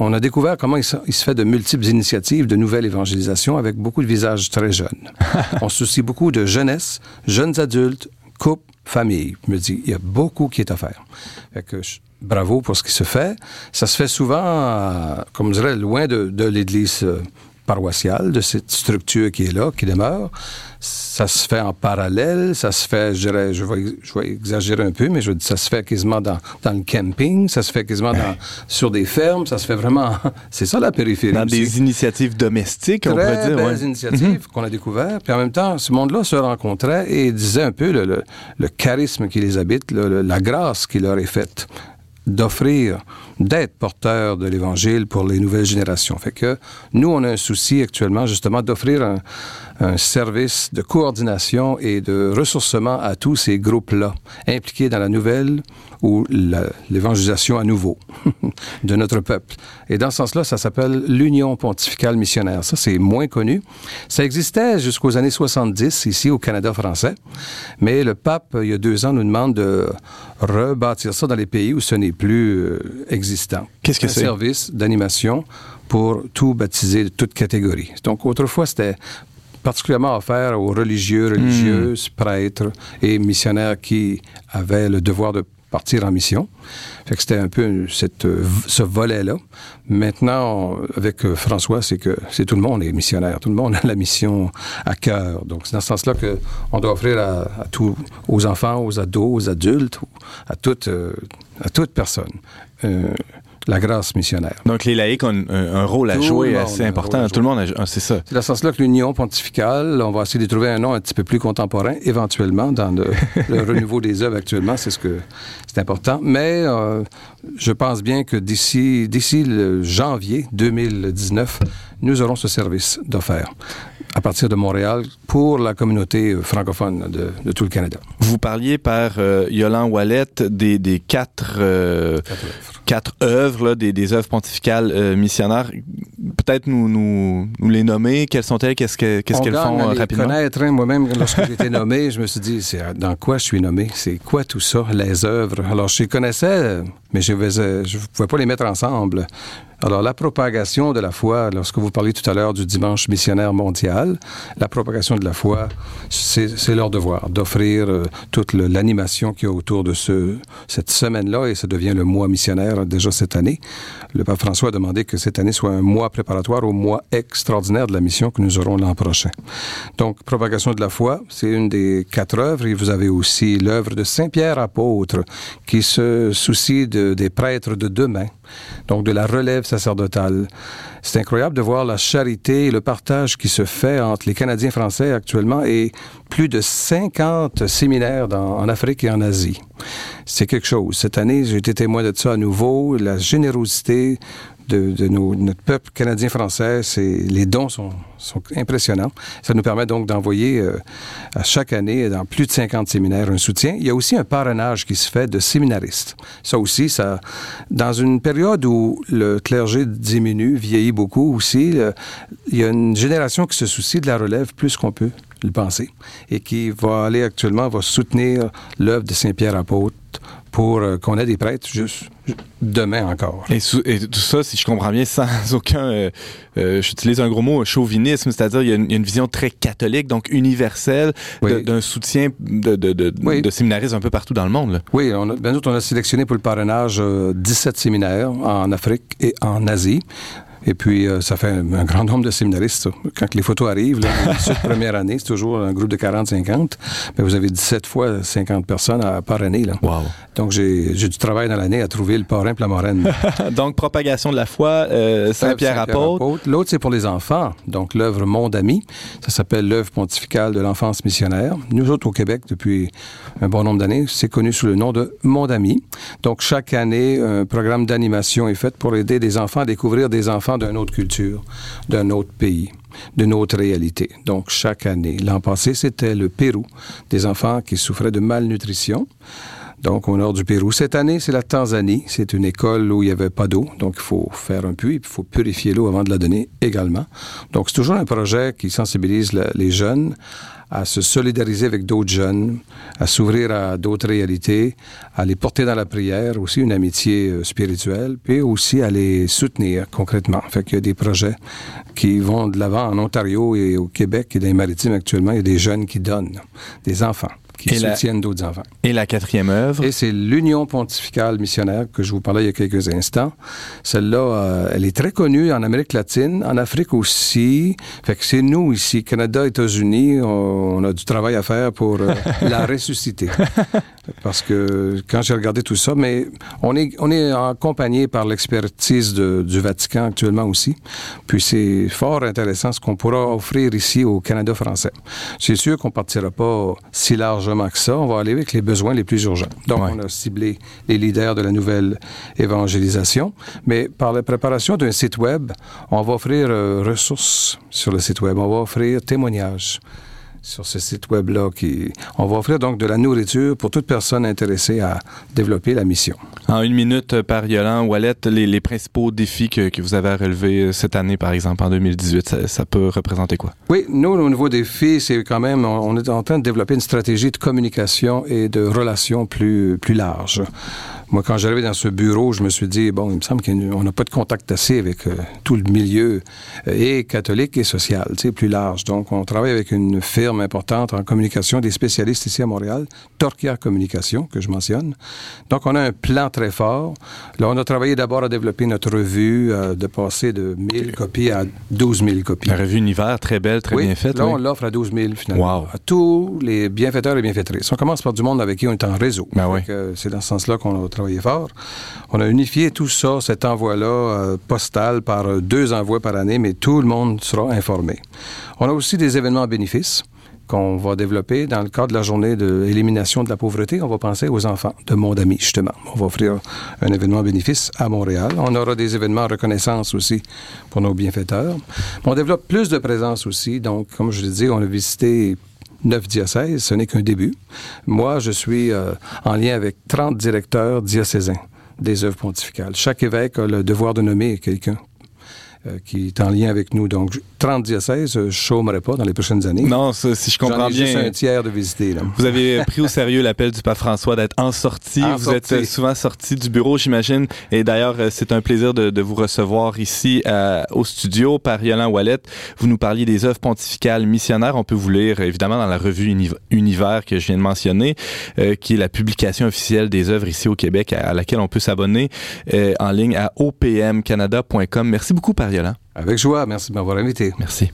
on a découvert comment il se, fait de multiples initiatives de nouvelle évangélisation avec beaucoup de visages très jeunes. on se soucie beaucoup de jeunesse, jeunes adultes, couples, familles. Je me dis, il y a beaucoup qui est à faire. Fait que je- bravo pour ce qui se fait. Ça se fait souvent, euh, comme je dirais, loin de, de l'Église euh, paroissiale, de cette structure qui est là, qui demeure. Ça se fait en parallèle, ça se fait, je dirais, je vais, je vais exagérer un peu, mais je ça se fait quasiment dans, dans le camping, ça se fait quasiment dans, sur des fermes, ça se fait vraiment, c'est ça la périphérie. Dans aussi. des initiatives domestiques, on pourrait dire. belles ouais. Mhm. initiatives qu'on a découvert. Puis en même temps, ce monde-là se rencontrait et disait un peu le, le- le charisme qui les habite, le- la grâce qui leur est faite d'offrir, d'être porteurs de l'Évangile pour les nouvelles générations. Fait que nous, on a un souci actuellement justement d'offrir un, service de coordination et de ressourcement à tous ces groupes-là impliqués dans la nouvelle ou l'évangélisation à nouveau de notre peuple. Et dans ce sens-là, ça s'appelle l'Union pontificale missionnaire. Ça, c'est moins connu. Ça existait jusqu'aux années 70 ici au Canada français, mais le pape, il y a deux ans, nous demande de rebâtir ça dans les pays où ce n'est plus euh, Qu'est-ce que Un c'est? service d'animation pour tout baptiser de toute catégorie. Donc autrefois, c'était particulièrement offert aux religieux, religieuses, prêtres et missionnaires qui avaient le devoir de partir en mission. Fait que c'était un peu cette, ce volet-là. Maintenant, on- avec euh, François, c'est que c'est tout le monde est missionnaire. Tout le monde a la mission à cœur. Donc, c'est dans ce sens-là que on doit offrir à, à tous, aux enfants, aux ados, aux adultes, à toute, euh, à toute personne, euh, la grâce missionnaire. Donc, les laïcs ont un, un rôle à Tout jouer assez important. Tout le monde, a, ah, c'est ça. C'est dans ce sens-là que l'Union pontificale, on va essayer de trouver un nom un petit peu plus contemporain, éventuellement, dans le, le renouveau des œuvres actuellement, c'est ce que c'est important. Mais euh, je pense bien que d'ici d'ici le janvier 2019, nous aurons ce service d'offert. À partir de Montréal pour la communauté francophone de, de tout le Canada. Vous parliez par euh, Yolande Wallet des, des quatre, euh, Quatre œuvres. là, des, des œuvres pontificales euh, missionnaires. Peut-être nous, nous, nous les nommer. Quelles sont-elles? Qu'est-ce qu'elles gagne font à euh, les rapidement? connaître. hein. Moi-même, lorsque j'ai été nommé, je me suis dit, dans quoi je suis nommé? C'est quoi tout ça? Les œuvres? Alors, je les connaissais, mais je ne pouvais pas les mettre ensemble. Alors, la propagation de la foi, lorsque vous parliez tout à l'heure du dimanche missionnaire mondial, la propagation de la foi, c'est leur devoir d'offrir euh, toute l'animation qu'il y a autour de ce, cette semaine-là, et ça devient le mois missionnaire déjà cette année. Le pape François a demandé que cette année soit un mois préparatoire au mois extraordinaire de la mission que nous aurons l'an prochain. Donc, propagation de la foi, c'est une des quatre œuvres. Et vous avez aussi l'œuvre de Saint Pierre apôtre, qui se soucie de- des prêtres de demain, donc de la relève C'est incroyable de voir la charité et le partage qui se fait entre les Canadiens français actuellement et plus de 50 séminaires en Afrique et en Asie. C'est quelque chose. Cette année, j'ai été témoin de ça à nouveau. La générosité de, nos- notre peuple canadien-français, les dons sont, impressionnants. Ça nous permet donc d'envoyer euh, à chaque année dans plus de 50 séminaires un soutien. Il y a aussi un parrainage qui se fait de séminaristes. Ça aussi, ça, dans une période où le clergé diminue, vieillit beaucoup aussi, il y a une génération qui se soucie de la relève plus qu'on peut le penser et qui va aller actuellement, va soutenir l'œuvre de Saint-Pierre apôtre pour euh, qu'on ait des prêtres juste demain encore. Et, sous- et tout ça, si je comprends bien, sans aucun, euh, euh, j'utilise un gros mot, chauvinisme, c'est-à-dire il y, a une, il y a une vision très catholique, donc universelle, Oui. d'un soutien de, de, de, Oui. de séminaristes un peu partout dans le monde. là. Oui, on a, ben nous, on a sélectionné pour le parrainage euh, 17 séminaires en Afrique et en Asie. Et puis, euh, ça fait un, grand nombre de séminaristes. ça. Quand les photos arrivent, là, cette première année, c'est toujours un groupe de 40-50. Mais vous avez 17 fois 50 personnes à parrainer. Là. Wow. Donc, j'ai du travail dans l'année à trouver le parrain et la marraine. donc, propagation de la foi, euh, Saint-Pierre apôtre. L'autre, c'est pour les enfants. Donc, l'œuvre Monde Ami. Ça s'appelle l'œuvre pontificale de l'enfance missionnaire. Nous autres, au Québec, depuis un bon nombre d'années, c'est connu sous le nom de Monde Ami. Donc, chaque année, un programme d'animation est fait pour aider des enfants à découvrir des enfants d'une autre culture, d'un autre pays d'une autre réalité. Donc, chaque année. L'an passé, c'était le Pérou, des enfants qui souffraient de malnutrition. Donc, au nord du Pérou. Cette année, c'est la Tanzanie. C'est une école où il n'y avait pas d'eau. Donc, il faut faire un puits, il faut purifier l'eau avant de la donner également. Donc, c'est toujours un projet qui sensibilise les jeunes à se solidariser avec d'autres jeunes, à s'ouvrir à d'autres réalités, à les porter dans la prière, aussi une amitié euh, spirituelle, puis aussi à les soutenir concrètement. Fait qu'il y a des projets qui vont de l'avant en Ontario et au Québec et dans les maritimes actuellement. Il y a des jeunes qui donnent, des enfants qui Et la- soutiennent d'autres enfants. Et la quatrième œuvre? Et c'est l'Union pontificale missionnaire que je vous parlais il y a quelques instants. Celle-là, euh, elle est très connue en Amérique latine, en Afrique aussi. Fait que c'est nous ici, Canada, États-Unis, on, on a du travail à faire pour euh, la ressusciter. Parce que quand j'ai regardé tout ça, mais on est, on est accompagné par l'expertise du Vatican actuellement aussi. Puis c'est fort intéressant ce qu'on pourra offrir ici au Canada français. C'est sûr qu'on partira pas si largement que ça. On va aller avec les besoins les plus urgents. Donc, Ouais. on a ciblé les leaders de la nouvelle évangélisation. Mais par la préparation d'un site web, on va offrir euh, ressources sur le site web. On va offrir témoignages sur ce site web-là. Qui... On va offrir donc de la nourriture pour toute personne intéressée à développer la mission. En une minute euh, par Yolande Wallet, les, les principaux défis que, que vous avez à relever euh, cette année, par exemple, en 2018, ça, ça peut représenter quoi? Oui, nous, au niveau des filles, c'est quand même, on on est en train de développer une stratégie de communication et de relations plus, plus large. Moi, quand j'arrivais dans ce bureau, je me suis dit, bon, il me semble qu'on n'a pas de contact assez avec euh, tout le milieu, euh, et catholique et social, tu sais, plus large. Donc, on travaille avec une firme importante en communication, des spécialistes ici à Montréal, Torquia Communication, que je mentionne. Donc, on a un plan très fort. Là, on a travaillé d'abord à développer notre revue, euh, de passer de 1000 copies à 12 000 copies. La revue Univers, très belle, très Oui, bien faite. Là, oui. on l'offre à 12 000 finalement. Wow. À tous les bienfaiteurs et bienfaitrices. On commence par du monde avec qui on est en réseau. Ben oui. C'est dans ce sens-là qu'on a fort. On a unifié tout ça, cet envoi-là euh, postal par euh, deux envois par année, mais tout le monde sera informé. On a aussi des événements bénéfices. qu'on va développer dans le cadre de la journée d'élimination de la pauvreté. On va penser aux enfants de Monde Ami, justement. On va offrir un événement bénéfice à Montréal. On aura des événements reconnaissance aussi pour nos bienfaiteurs. On développe plus de présence aussi. Donc, comme je l'ai dit, on a visité neuf diocèses. Ce n'est qu'un début. Moi, je suis euh, en lien avec 30 directeurs diocésains des œuvres pontificales. Chaque évêque a le devoir de nommer quelqu'un euh, qui est en lien avec nous. Donc, 30 diocèses, je ne chômerai pas dans les prochaines années. Non, ça, si je comprends ai bien. juste un tiers de visiter. Là. Vous avez pris au sérieux l'appel du pape François d'être en sortie. En vous êtes sortie. euh, souvent sorti du bureau, j'imagine. Et d'ailleurs, euh, c'est un plaisir de, de vous recevoir ici euh, au studio par Yolande Wallet. Vous nous parliez des œuvres pontificales missionnaires. On peut vous lire évidemment dans la revue Uni- Univers que je viens de mentionner, euh, qui est la publication officielle des œuvres ici au Québec, à, à laquelle on peut s'abonner euh, en ligne à opmcanada.com. Merci beaucoup, par Yolande. Avec joie. Merci de m'avoir invité. Merci.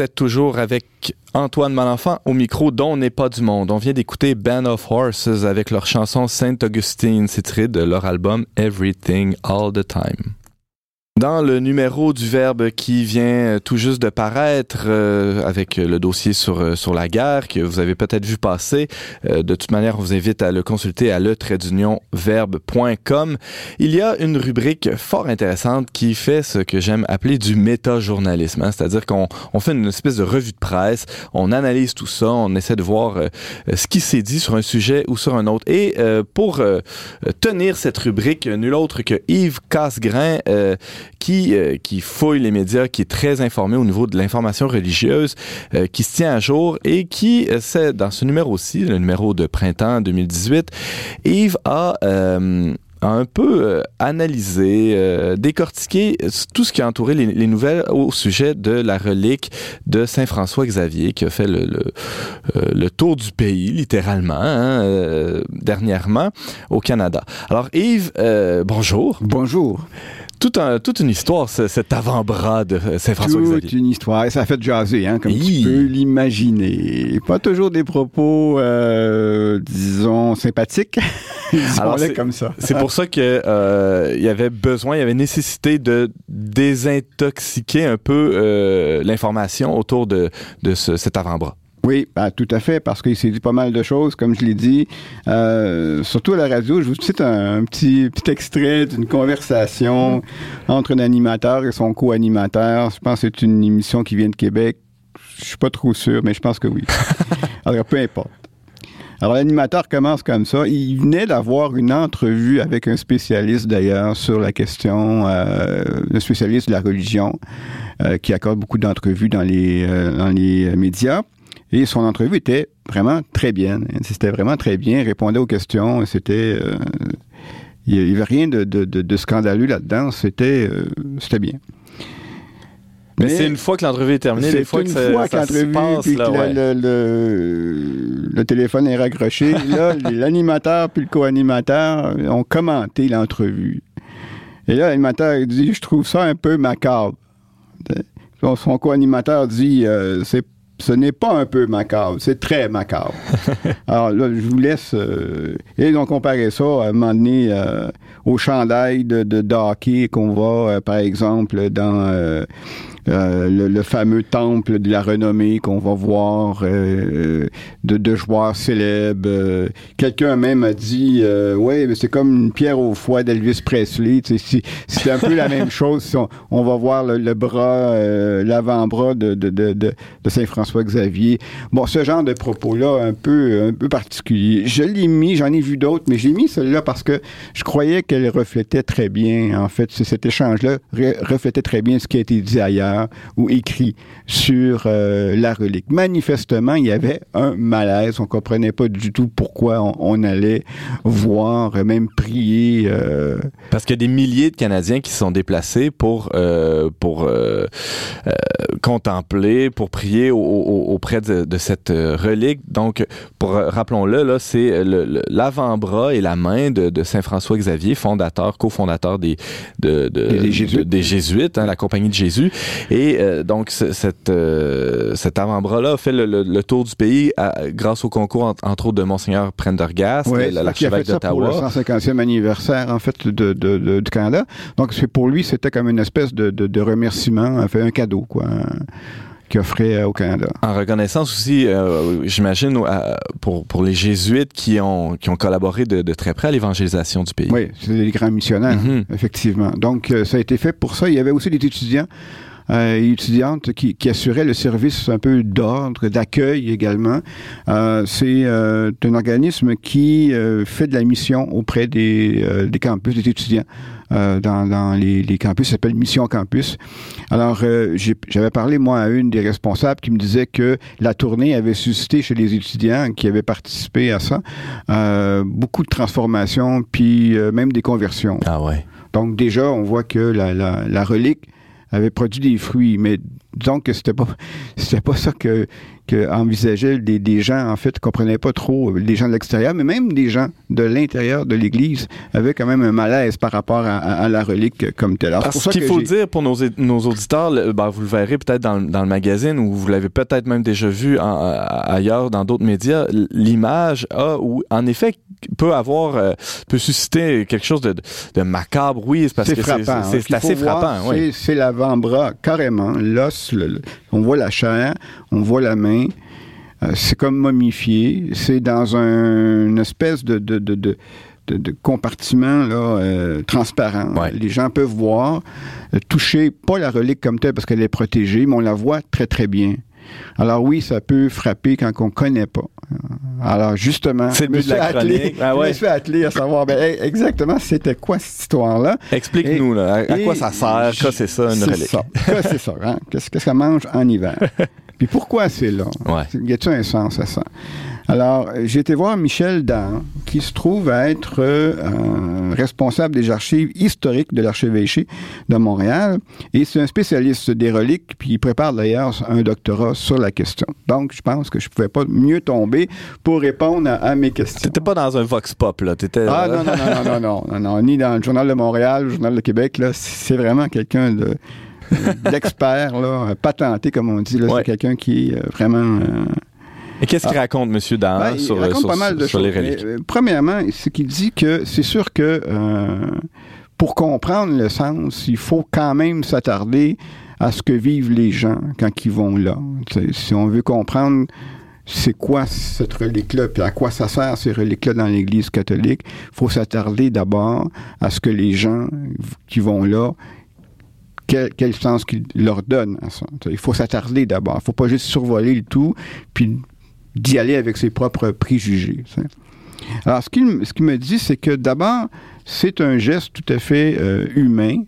Vous êtes toujours avec Antoine Malenfant au micro dont n'est pas du monde. On vient d'écouter Band of Horses avec leur chanson Saint Augustine. C'est tiré de leur album Everything All the Time. Dans le numéro du Verbe qui vient tout juste de paraître euh, avec le dossier sur, euh, sur la guerre que vous avez peut-être vu passer, euh, de toute manière, on vous invite à le consulter à le. Il y a une rubrique fort intéressante qui fait ce que j'aime appeler du méta-journalisme. hein. C'est-à-dire qu'on on fait une espèce de revue de presse, on analyse tout ça, on essaie de voir euh, ce qui s'est dit sur un sujet ou sur un autre. Et euh, pour euh, tenir cette rubrique, nul autre que Yves Casgrain, euh, qui, euh, qui fouille les médias, qui est très informé au niveau de l'information religieuse, euh, qui se tient à jour et qui, euh, dans ce numéro-ci, le numéro de printemps 2018, Yves a... un peu analysé, décortiqué tout ce qui a entouré les, les nouvelles au sujet de la relique de Saint François Xavier qui a fait le, tour du pays littéralement hein, dernièrement au Canada. Alors Yves, bonjour. Bonjour. Tout un, toute une histoire, ce- cet avant-bras de euh, Saint François Toute Xavier. une histoire. Et ça a fait jaser, hein, comme Hi. tu peux l'imaginer. Pas toujours des propos, euh, disons, sympathiques. Alors, comme ça. C'est pour ça que euh, il y avait besoin, il y avait nécessité de désintoxiquer un peu euh, l'information autour de, de ce- cet avant-bras. Oui, ben, tout à fait, parce qu'il s'est dit pas mal de choses, comme je l'ai dit. Euh, surtout à la radio, je vous cite un, un petit, petit extrait d'une conversation entre un animateur et son co-animateur. Je pense que c'est une émission qui vient de Québec. Je suis pas trop sûr, mais je pense que oui. Alors, peu importe. Alors, l'animateur commence comme ça. Il venait d'avoir une entrevue avec un spécialiste, d'ailleurs, sur la question, euh, un spécialiste de la religion, euh, qui accorde beaucoup d'entrevues dans les, euh, dans les médias. Et son entrevue était vraiment très bien. C'était vraiment très bien. Il répondait aux questions. C'était. euh, il n'y avait rien de, de- de- de scandaleux là-dedans. C'était euh, c'était bien. Mais, c'est une fois que l'entrevue est terminée, des fois une que ça, fois ça que se passe. puis que Là, le, ouais. le- le- le téléphone est raccroché. là, l'animateur puis le co-animateur ont commenté l'entrevue. Et là, l'animateur dit Je trouve ça un peu macabre. Son- Son co-animateur dit euh, C'est ce n'est pas un peu macabre, c'est très macabre. Alors là, je vous laisse. euh, et ils ont comparé ça à un moment donné euh, au chandail de, de, de hockey qu'on voit, euh, par exemple, dans euh, le, le fameux temple de la renommée qu'on va voir euh, de, de joueurs célèbres. Euh, Quelqu'un même a dit Ouais, mais c'est comme une pierre au foie d'Elvis Presley. C'est un peu la même chose si on, on va voir le, le bras, l'avant-bras de, Saint-François Xavier. Bon, ce genre de propos-là, un peu, un peu particulier. Je l'ai mis, j'en ai vu d'autres, mais j'ai mis celui-là parce que je croyais qu'elle reflétait très bien, en fait, cet échange-là re- reflétait très bien ce qui a été dit ailleurs ou écrit sur euh, la relique. Manifestement, il y avait un malaise. On comprenait pas du tout pourquoi on, on allait voir, euh, même prier. euh, Parce qu'il y a des milliers de Canadiens qui se sont déplacés pour, euh, pour contempler, pour prier au- au- auprès de, de cette relique. Donc, pour rappelons-le, là, c'est l'avant-bras et la main de, de Saint François Xavier, fondateur, cofondateur des de, de- Des- des Jésuites. de- des Jésuites, hein, la compagnie de Jésus. Et euh, donc, ce- cette, euh, cet avant-bras-là a fait le, le- le tour du pays à- grâce au concours, en- entre autres, de Monseigneur Prendergast, Ouais, l'archevêque ça pour le d'Ottawa. 150e anniversaire, en fait, de, de- de- du Canada. Donc, c'est pour lui, c'était comme une espèce de, de, de remerciement, en fait, un cadeau, quoi, hein, qu'il offrait euh, au Canada. En reconnaissance aussi, euh, j'imagine, à- pour, pour les jésuites qui ont, qui ont collaboré de, de très près à l'évangélisation du pays. Oui, c'est des grands missionnaires, Mhm. effectivement. Donc, euh, ça a été fait pour ça. Il y avait aussi des étudiants euh, et étudiantes qui, qui assuraient le service un peu d'ordre, d'accueil également. Euh, c'est euh, un organisme qui euh, fait de la mission auprès des, euh, des campus, des étudiants. euh, dans, dans les, les campus, ça s'appelle Mission Campus. Alors, euh, j'ai- j'avais parlé, moi, à une des responsables qui me disait que la tournée avait suscité chez les étudiants qui avaient participé à ça euh, beaucoup de transformations, puis euh, même des conversions. Ah ouais. Donc déjà, on voit que la, la, la relique avait produit des fruits, mais disons que c'était pas c'était pas ça que, que envisageaient des, des gens en fait comprenaient pas trop les gens de l'extérieur, mais même des gens de l'intérieur de l'Église avaient quand même un malaise par rapport à, à- à la relique comme telle. Alors, c'est Parce qu'il faut dire pour nos, nos auditeurs, le- ben, vous le verrez peut-être dans, le- dans le magazine ou vous l'avez peut-être même déjà vu en- ailleurs dans d'autres médias, l'image a ou en effet peut avoir euh, peut susciter quelque chose de, de macabre. Oui, c'est parce que c'est- qu'il assez frappant. c'est- l'avant-bras, carrément, l'os. on voit la chair, on voit la main. Euh, c'est comme momifié. C'est dans un, une espèce de, de, de, de, de- de compartiment là, euh. Ouais. Les gens peuvent voir, euh, toucher, pas la relique comme telle parce qu'elle est protégée, mais on la voit très, très bien. Alors oui, ça peut frapper quand on connaît pas. Alors justement, C'est le de la suis attelé- chronique. Ah je me suis attelé à savoir ben, hey, exactement c'était quoi cette histoire-là? Explique-nous là, à, quoi ça sert, je- que c'est ça une relique? ça. Que c'est ça. Hein? Qu'est-ce que ça mange en hiver? Puis pourquoi c'est là? Ouais. Y a-t-il un sens à ça? Alors, euh, j'ai été voir Michel Dan, qui se trouve à être euh, responsable des archives historiques de l'archevêché de Montréal. Et c'est un spécialiste des reliques, puis il prépare d'ailleurs un doctorat sur la question. Donc, je pense que je ne pouvais pas mieux tomber pour répondre à, à mes questions. T'étais pas dans un vox pop là, t'étais. Ah non, non, non, non, non, non, non, non, ni dans le Journal de Montréal, le Journal de Québec, là, c'est vraiment quelqu'un de d'expert, là, patenté, comme on dit, là, Ouais. c'est quelqu'un qui est euh, vraiment euh, Et qu'est-ce qu'il raconte, M. Dahan, Ben, il sur, raconte sur- pas mal de sur choses. les reliques? Mais, euh, premièrement, c'est qu'il dit que c'est sûr que euh, pour comprendre le sens, il faut quand même s'attarder à ce que vivent les gens quand ils vont là. Si on veut comprendre c'est quoi cette relique-là, puis à quoi ça sert ces reliques-là dans l'Église catholique, il faut s'attarder d'abord à ce que les gens qui vont là quel, sens qu'il leur donne à ça. Il faut s'attarder d'abord. Il ne faut pas juste survoler le tout, puis d'y aller avec ses propres préjugés. Alors, ce qu'il ce qu'il me dit, c'est que d'abord, c'est un geste tout à fait euh, humain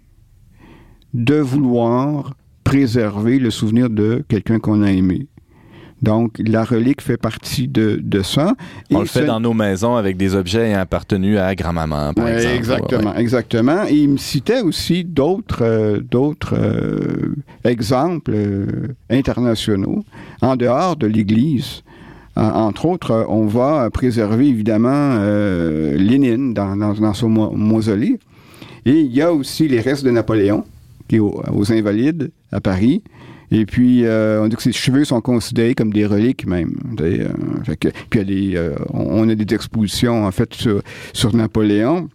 de vouloir préserver le souvenir de quelqu'un qu'on a aimé. Donc, la relique fait partie de, de ça. On Et le fait ce- dans nos maisons avec des objets ayant appartenu à grand-maman, par Ouais, exemple. Exactement, Ouais, ouais. exactement. Et il me citait aussi d'autres euh, d'autres euh, exemples euh, internationaux en dehors de l'Église. En- entre autres, on va préserver évidemment Lénine dans, dans, dans son mau- mausolée. Et il y a aussi les restes de Napoléon, qui est au- aux Invalides à Paris. Et puis, on dit que ses cheveux sont considérés comme des reliques même. Des, fait que- puis, a des, euh, on a des expositions, en fait, sur, sur Napoléon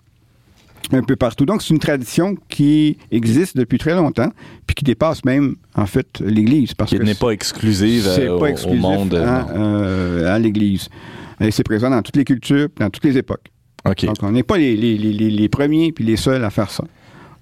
un peu partout. Donc, c'est une tradition qui existe depuis très longtemps, puis qui dépasse même, en fait, l'Église. Parce Qui n'est pas exclusive euh, au, pas au exclusif monde. à, euh, à l'Église. Et c'est présent dans toutes les cultures, dans toutes les époques. OK. Donc, on n'est pas les, les, les, les- les premiers puis les seuls à faire ça.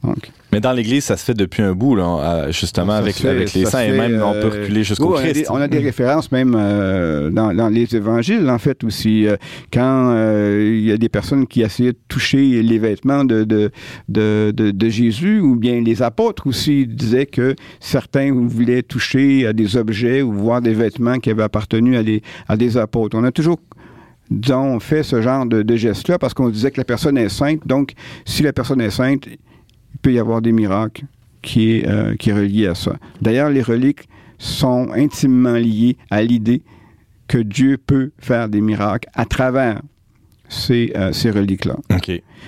Donc, Mais dans l'Église, ça se fait depuis un bout, là, euh, justement, Ça avec, se fait- avec les saints, et même on peut euh, reculer jusqu'au oui, on a des- Christ. On a des références même euh, dans, dans les évangiles, en fait, aussi. quand il y a des personnes qui essayaient de toucher les vêtements de, de, de, de- de Jésus, ou bien les apôtres aussi disaient que certains voulaient toucher à des objets ou voir des vêtements qui avaient appartenu à des, à des apôtres. On a toujours disons, fait ce genre de, de geste-là parce qu'on disait que la personne est sainte. Donc, si la personne est sainte, peut y avoir des miracles qui est, euh, qui est relié à ça. D'ailleurs, les reliques sont intimement liées à l'idée que Dieu peut faire des miracles à travers ces, euh, ces reliques-là.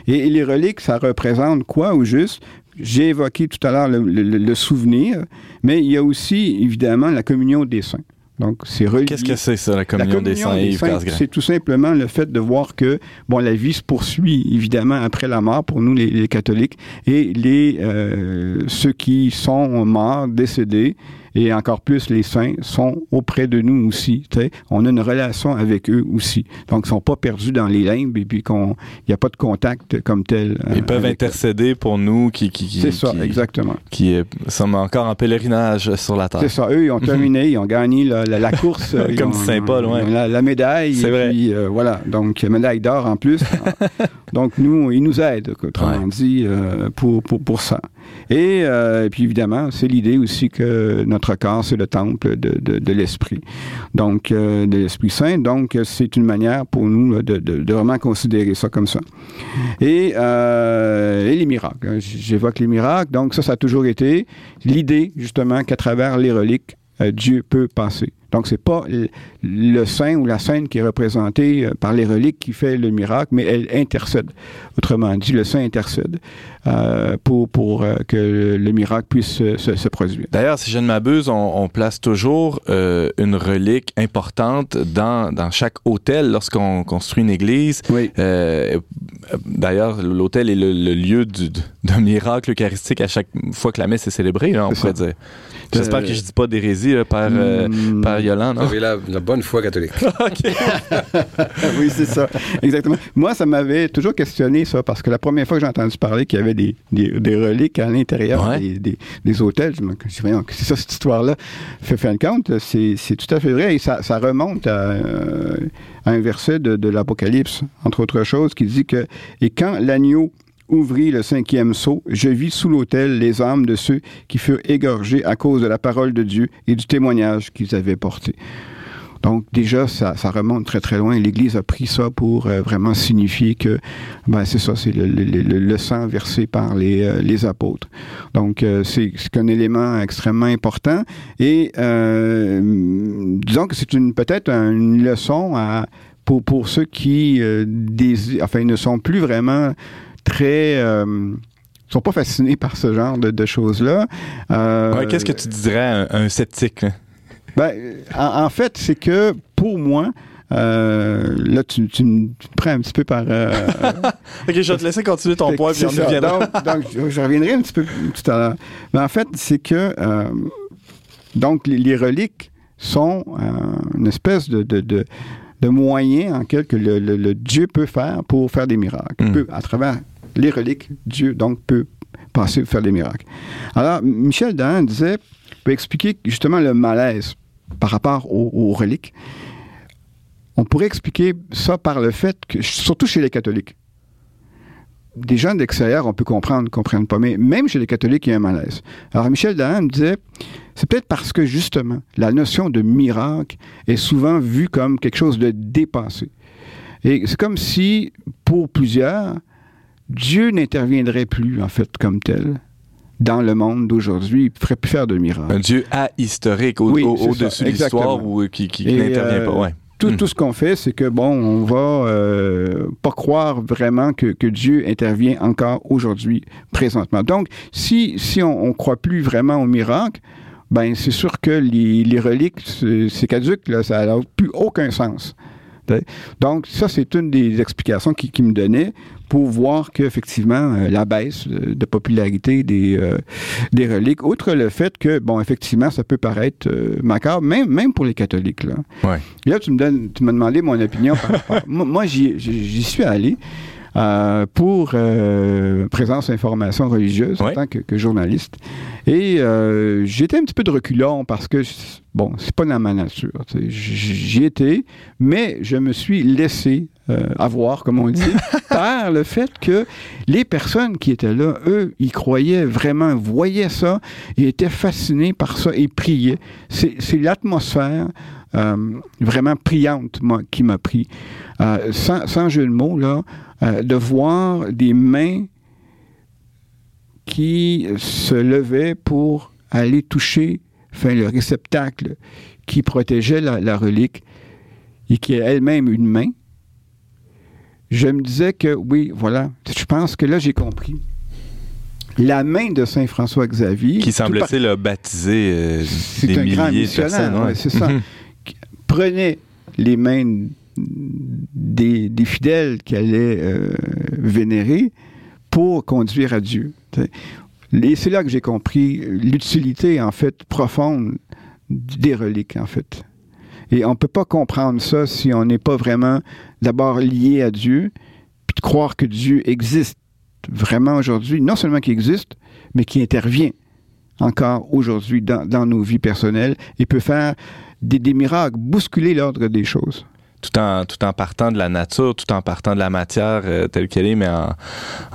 Et, et les reliques, ça représente quoi au juste? J'ai évoqué tout à l'heure le, le- le souvenir, mais il y a aussi, évidemment, la communion des saints. Donc, c'est. Qu'est-ce que c'est, ça, la communion, des saints, Yves saints, c'est tout simplement le fait de voir que bon, la vie se poursuit évidemment après la mort pour nous les, les catholiques et les euh, ceux qui sont morts, décédés et encore plus les saints sont auprès de nous aussi. On a une relation avec eux aussi. Donc, ils sont pas perdus dans les limbes et puis qu'on il n'y a pas de contact comme tel. euh, Ils peuvent eux. intercéder pour nous qui, qui, qui, C'est ça, qui- exactement. qui, euh, sommes encore en pèlerinage sur la terre. C'est ça. Eux, ils ont terminé, ils ont gagné la, la- la course. Comme ont- Saint-Paul, ouais. La, la médaille. C'est vrai. Puis, euh, voilà. Donc, médaille d'or en plus. Donc, nous, ils nous aident, autrement Ouais. dit, euh, pour, pour, pour ça. Et, euh, et puis, évidemment, c'est l'idée aussi que notre corps, c'est le temple de, l'Esprit. Donc, euh, de l'Esprit Saint. Donc, c'est une manière pour nous de, vraiment considérer ça comme ça. Et, euh, et les miracles. J'évoque les miracles. Donc, ça, ça a toujours été l'idée, justement, qu'à travers les reliques, Dieu peut passer. Donc, c'est pas le, saint ou la sainte qui est représentée euh, par les reliques qui fait le miracle, mais elle intercède. Autrement dit, le saint intercède euh, pour, pour euh, que le, le miracle puisse se, se- se produire. D'ailleurs, si je ne m'abuse, on, on place toujours euh, une relique importante dans, dans chaque hôtel lorsqu'on construit une église. Oui. Euh, D'ailleurs, l'hôtel est le, le lieu du- d'un miracle eucharistique à chaque fois que la messe est célébrée, là, on pourrait dire. J'espère Euh, que je dis pas d'hérésie, euh, Hmm. Père Yolande. Vous non? avez la, la bonne foi catholique. oui, c'est ça. Exactement. Moi, ça m'avait toujours questionné, ça, parce que la première fois que j'ai entendu parler qu'il y avait des, des, des reliques à l'intérieur Ouais. des, des, des hôtels, je me suis dit, voyons, c'est ça, cette histoire-là. Fait fin de compte, c'est c'est tout à fait vrai et ça, ça remonte à, euh, à un verset de, de l'Apocalypse, entre autres choses, qui dit que Et quand l'agneau ouvrit le cinquième sceau, je vis sous l'autel les âmes de ceux qui furent égorgés à cause de la parole de Dieu et du témoignage qu'ils avaient porté. Donc déjà, ça, remonte très très loin. L'Église a pris ça pour euh, vraiment signifier que, ben, c'est ça, c'est le, sang versé par les, euh, les apôtres. Donc euh, c'est un élément extrêmement important et disons que c'est une peut-être une leçon à, pour, pour ceux qui euh, désirent- enfin, ne sont plus vraiment très... euh, sont pas fascinés par ce genre de, de choses-là. Euh, Ouais, Qu'est-ce que tu dirais à un, un sceptique? là? ben, en, en fait, c'est que pour moi, euh, là, tu, tu me prends un petit peu par... euh, Ok, je vais te laisser continuer ton point, puis on reviendra. Donc, donc, je, je reviendrai un petit peu tout à l'heure. Mais en fait, c'est que euh, donc les, les reliques sont euh, une espèce de, de, de, de moyen en quel que le, le- le Dieu peut faire pour faire des miracles. Mm. Peut, à travers les reliques, Dieu donc peut passer faire des miracles. Alors, Michel Dahan disait, peut expliquer justement le malaise par rapport aux, aux reliques. On pourrait expliquer ça par le fait que, surtout chez les catholiques, des gens d'extérieur, on peut comprendre, ne comprennent pas, mais même chez les catholiques, il y a un malaise. Alors, Michel Dahan me disait, c'est peut-être parce que, justement, la notion de miracle est souvent vue comme quelque chose de dépassé. Et c'est comme si, pour plusieurs, Dieu n'interviendrait plus, en fait, comme tel, dans le monde d'aujourd'hui. Il ne ferait plus faire de miracles. Un Dieu ahistorique Oui, au- au-dessus de l'histoire euh, qui, qui n'intervient euh, pas. Ouais. Tout, Hmm. tout ce qu'on fait, c'est que, bon, on va euh, pas croire vraiment que, que Dieu intervient encore aujourd'hui, présentement. Donc, si, si on ne croit plus vraiment au miracle, ben c'est sûr que les, les reliques, c'est c'est caduque, là, ça n'a plus aucun sens. Donc, ça, c'est une des explications qui, qui me donnait pour voir qu'effectivement, euh, la baisse de, de popularité des, euh, des reliques, outre le fait que, bon, effectivement, ça peut paraître euh, macabre, même, même pour les catholiques. Là. Ouais. Là, tu me donnes, tu m'as demandé mon opinion par rapport. moi, j'y suis allé euh, pour euh, présence information religieuse en tant que, que journaliste. Et euh, j'étais un petit peu de reculon parce que, bon, c'est pas dans ma nature. J'y étais, mais je me suis laissé euh, avoir, comme on dit, par le fait que les personnes qui étaient là, eux, ils croyaient vraiment, voyaient ça, et étaient fascinés par ça et priaient. C'est l'atmosphère vraiment priante, moi, qui m'a pris. Euh, sans, sans jeu de mots, là, euh, de voir des mains qui se levaient pour aller toucher enfin, le réceptacle qui protégeait la, la relique et qui est elle-même une main. Je me disais que oui, voilà, je pense que là j'ai compris. La main de Saint François Xavier, Qui tout par- semble-t-il a baptisé euh, c'est des un grand milliers de missionnaire, personnes. ouais, c'est ça. Prenait les mains des, fidèles qui allaient euh, vénérer pour conduire à Dieu. Et c'est là que j'ai compris l'utilité, en fait, profonde des reliques, en fait. Et on ne peut pas comprendre ça si on n'est pas vraiment d'abord lié à Dieu, puis de croire que Dieu existe vraiment aujourd'hui, non seulement qu'il existe, mais qui intervient encore aujourd'hui dans, dans nos vies personnelles et peut faire des, des miracles, bousculer l'ordre des choses. Tout en, tout en partant de la nature, tout en partant de la matière euh, telle qu'elle est, mais en,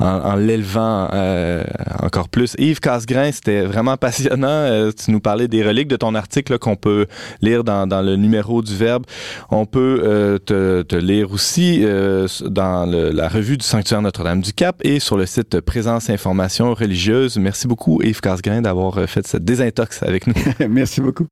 en, en l'élevant euh, encore plus. Yves Casgrain, c'était vraiment passionnant. Euh, tu nous parlais des reliques de ton article qu'on peut lire dans, dans le numéro du Verbe. On peut euh, te, te lire aussi euh, dans le- la revue du Sanctuaire Notre-Dame-du-Cap et sur le site Présence Information Religieuse. Merci beaucoup, Yves Casgrain, d'avoir euh, fait cette désintox avec nous. Merci beaucoup.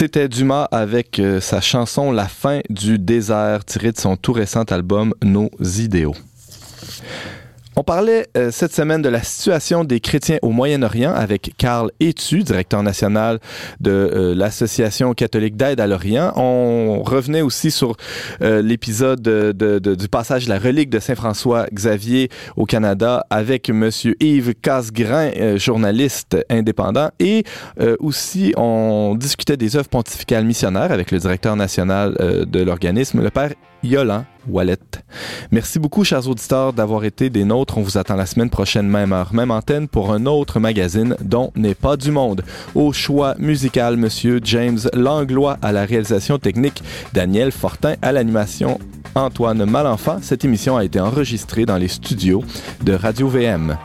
C'était Dumas avec euh, sa chanson La fin du désert, tirée de son tout récent album Nos idéaux. On parlait euh, cette semaine de la situation des chrétiens au Moyen-Orient avec Karl Etu, directeur national de euh, l'Association catholique d'aide à l'Orient. On revenait aussi sur euh, l'épisode de- de- de- du passage de la relique de Saint-François Xavier au Canada avec Monsieur Yves Casgrain, euh, journaliste indépendant. Et euh, aussi, on discutait des œuvres pontificales missionnaires avec le directeur national de l'organisme, le père Yolan Wallet. Merci beaucoup, chers auditeurs, d'avoir été des nôtres. On vous attend la semaine prochaine, même heure, même antenne, pour un autre magazine dont n'est pas du monde. Au choix musical, Monsieur James Langlois à la réalisation technique, Daniel Fortin à l'animation, Antoine Malenfant. Cette émission a été enregistrée dans les studios de Radio VM.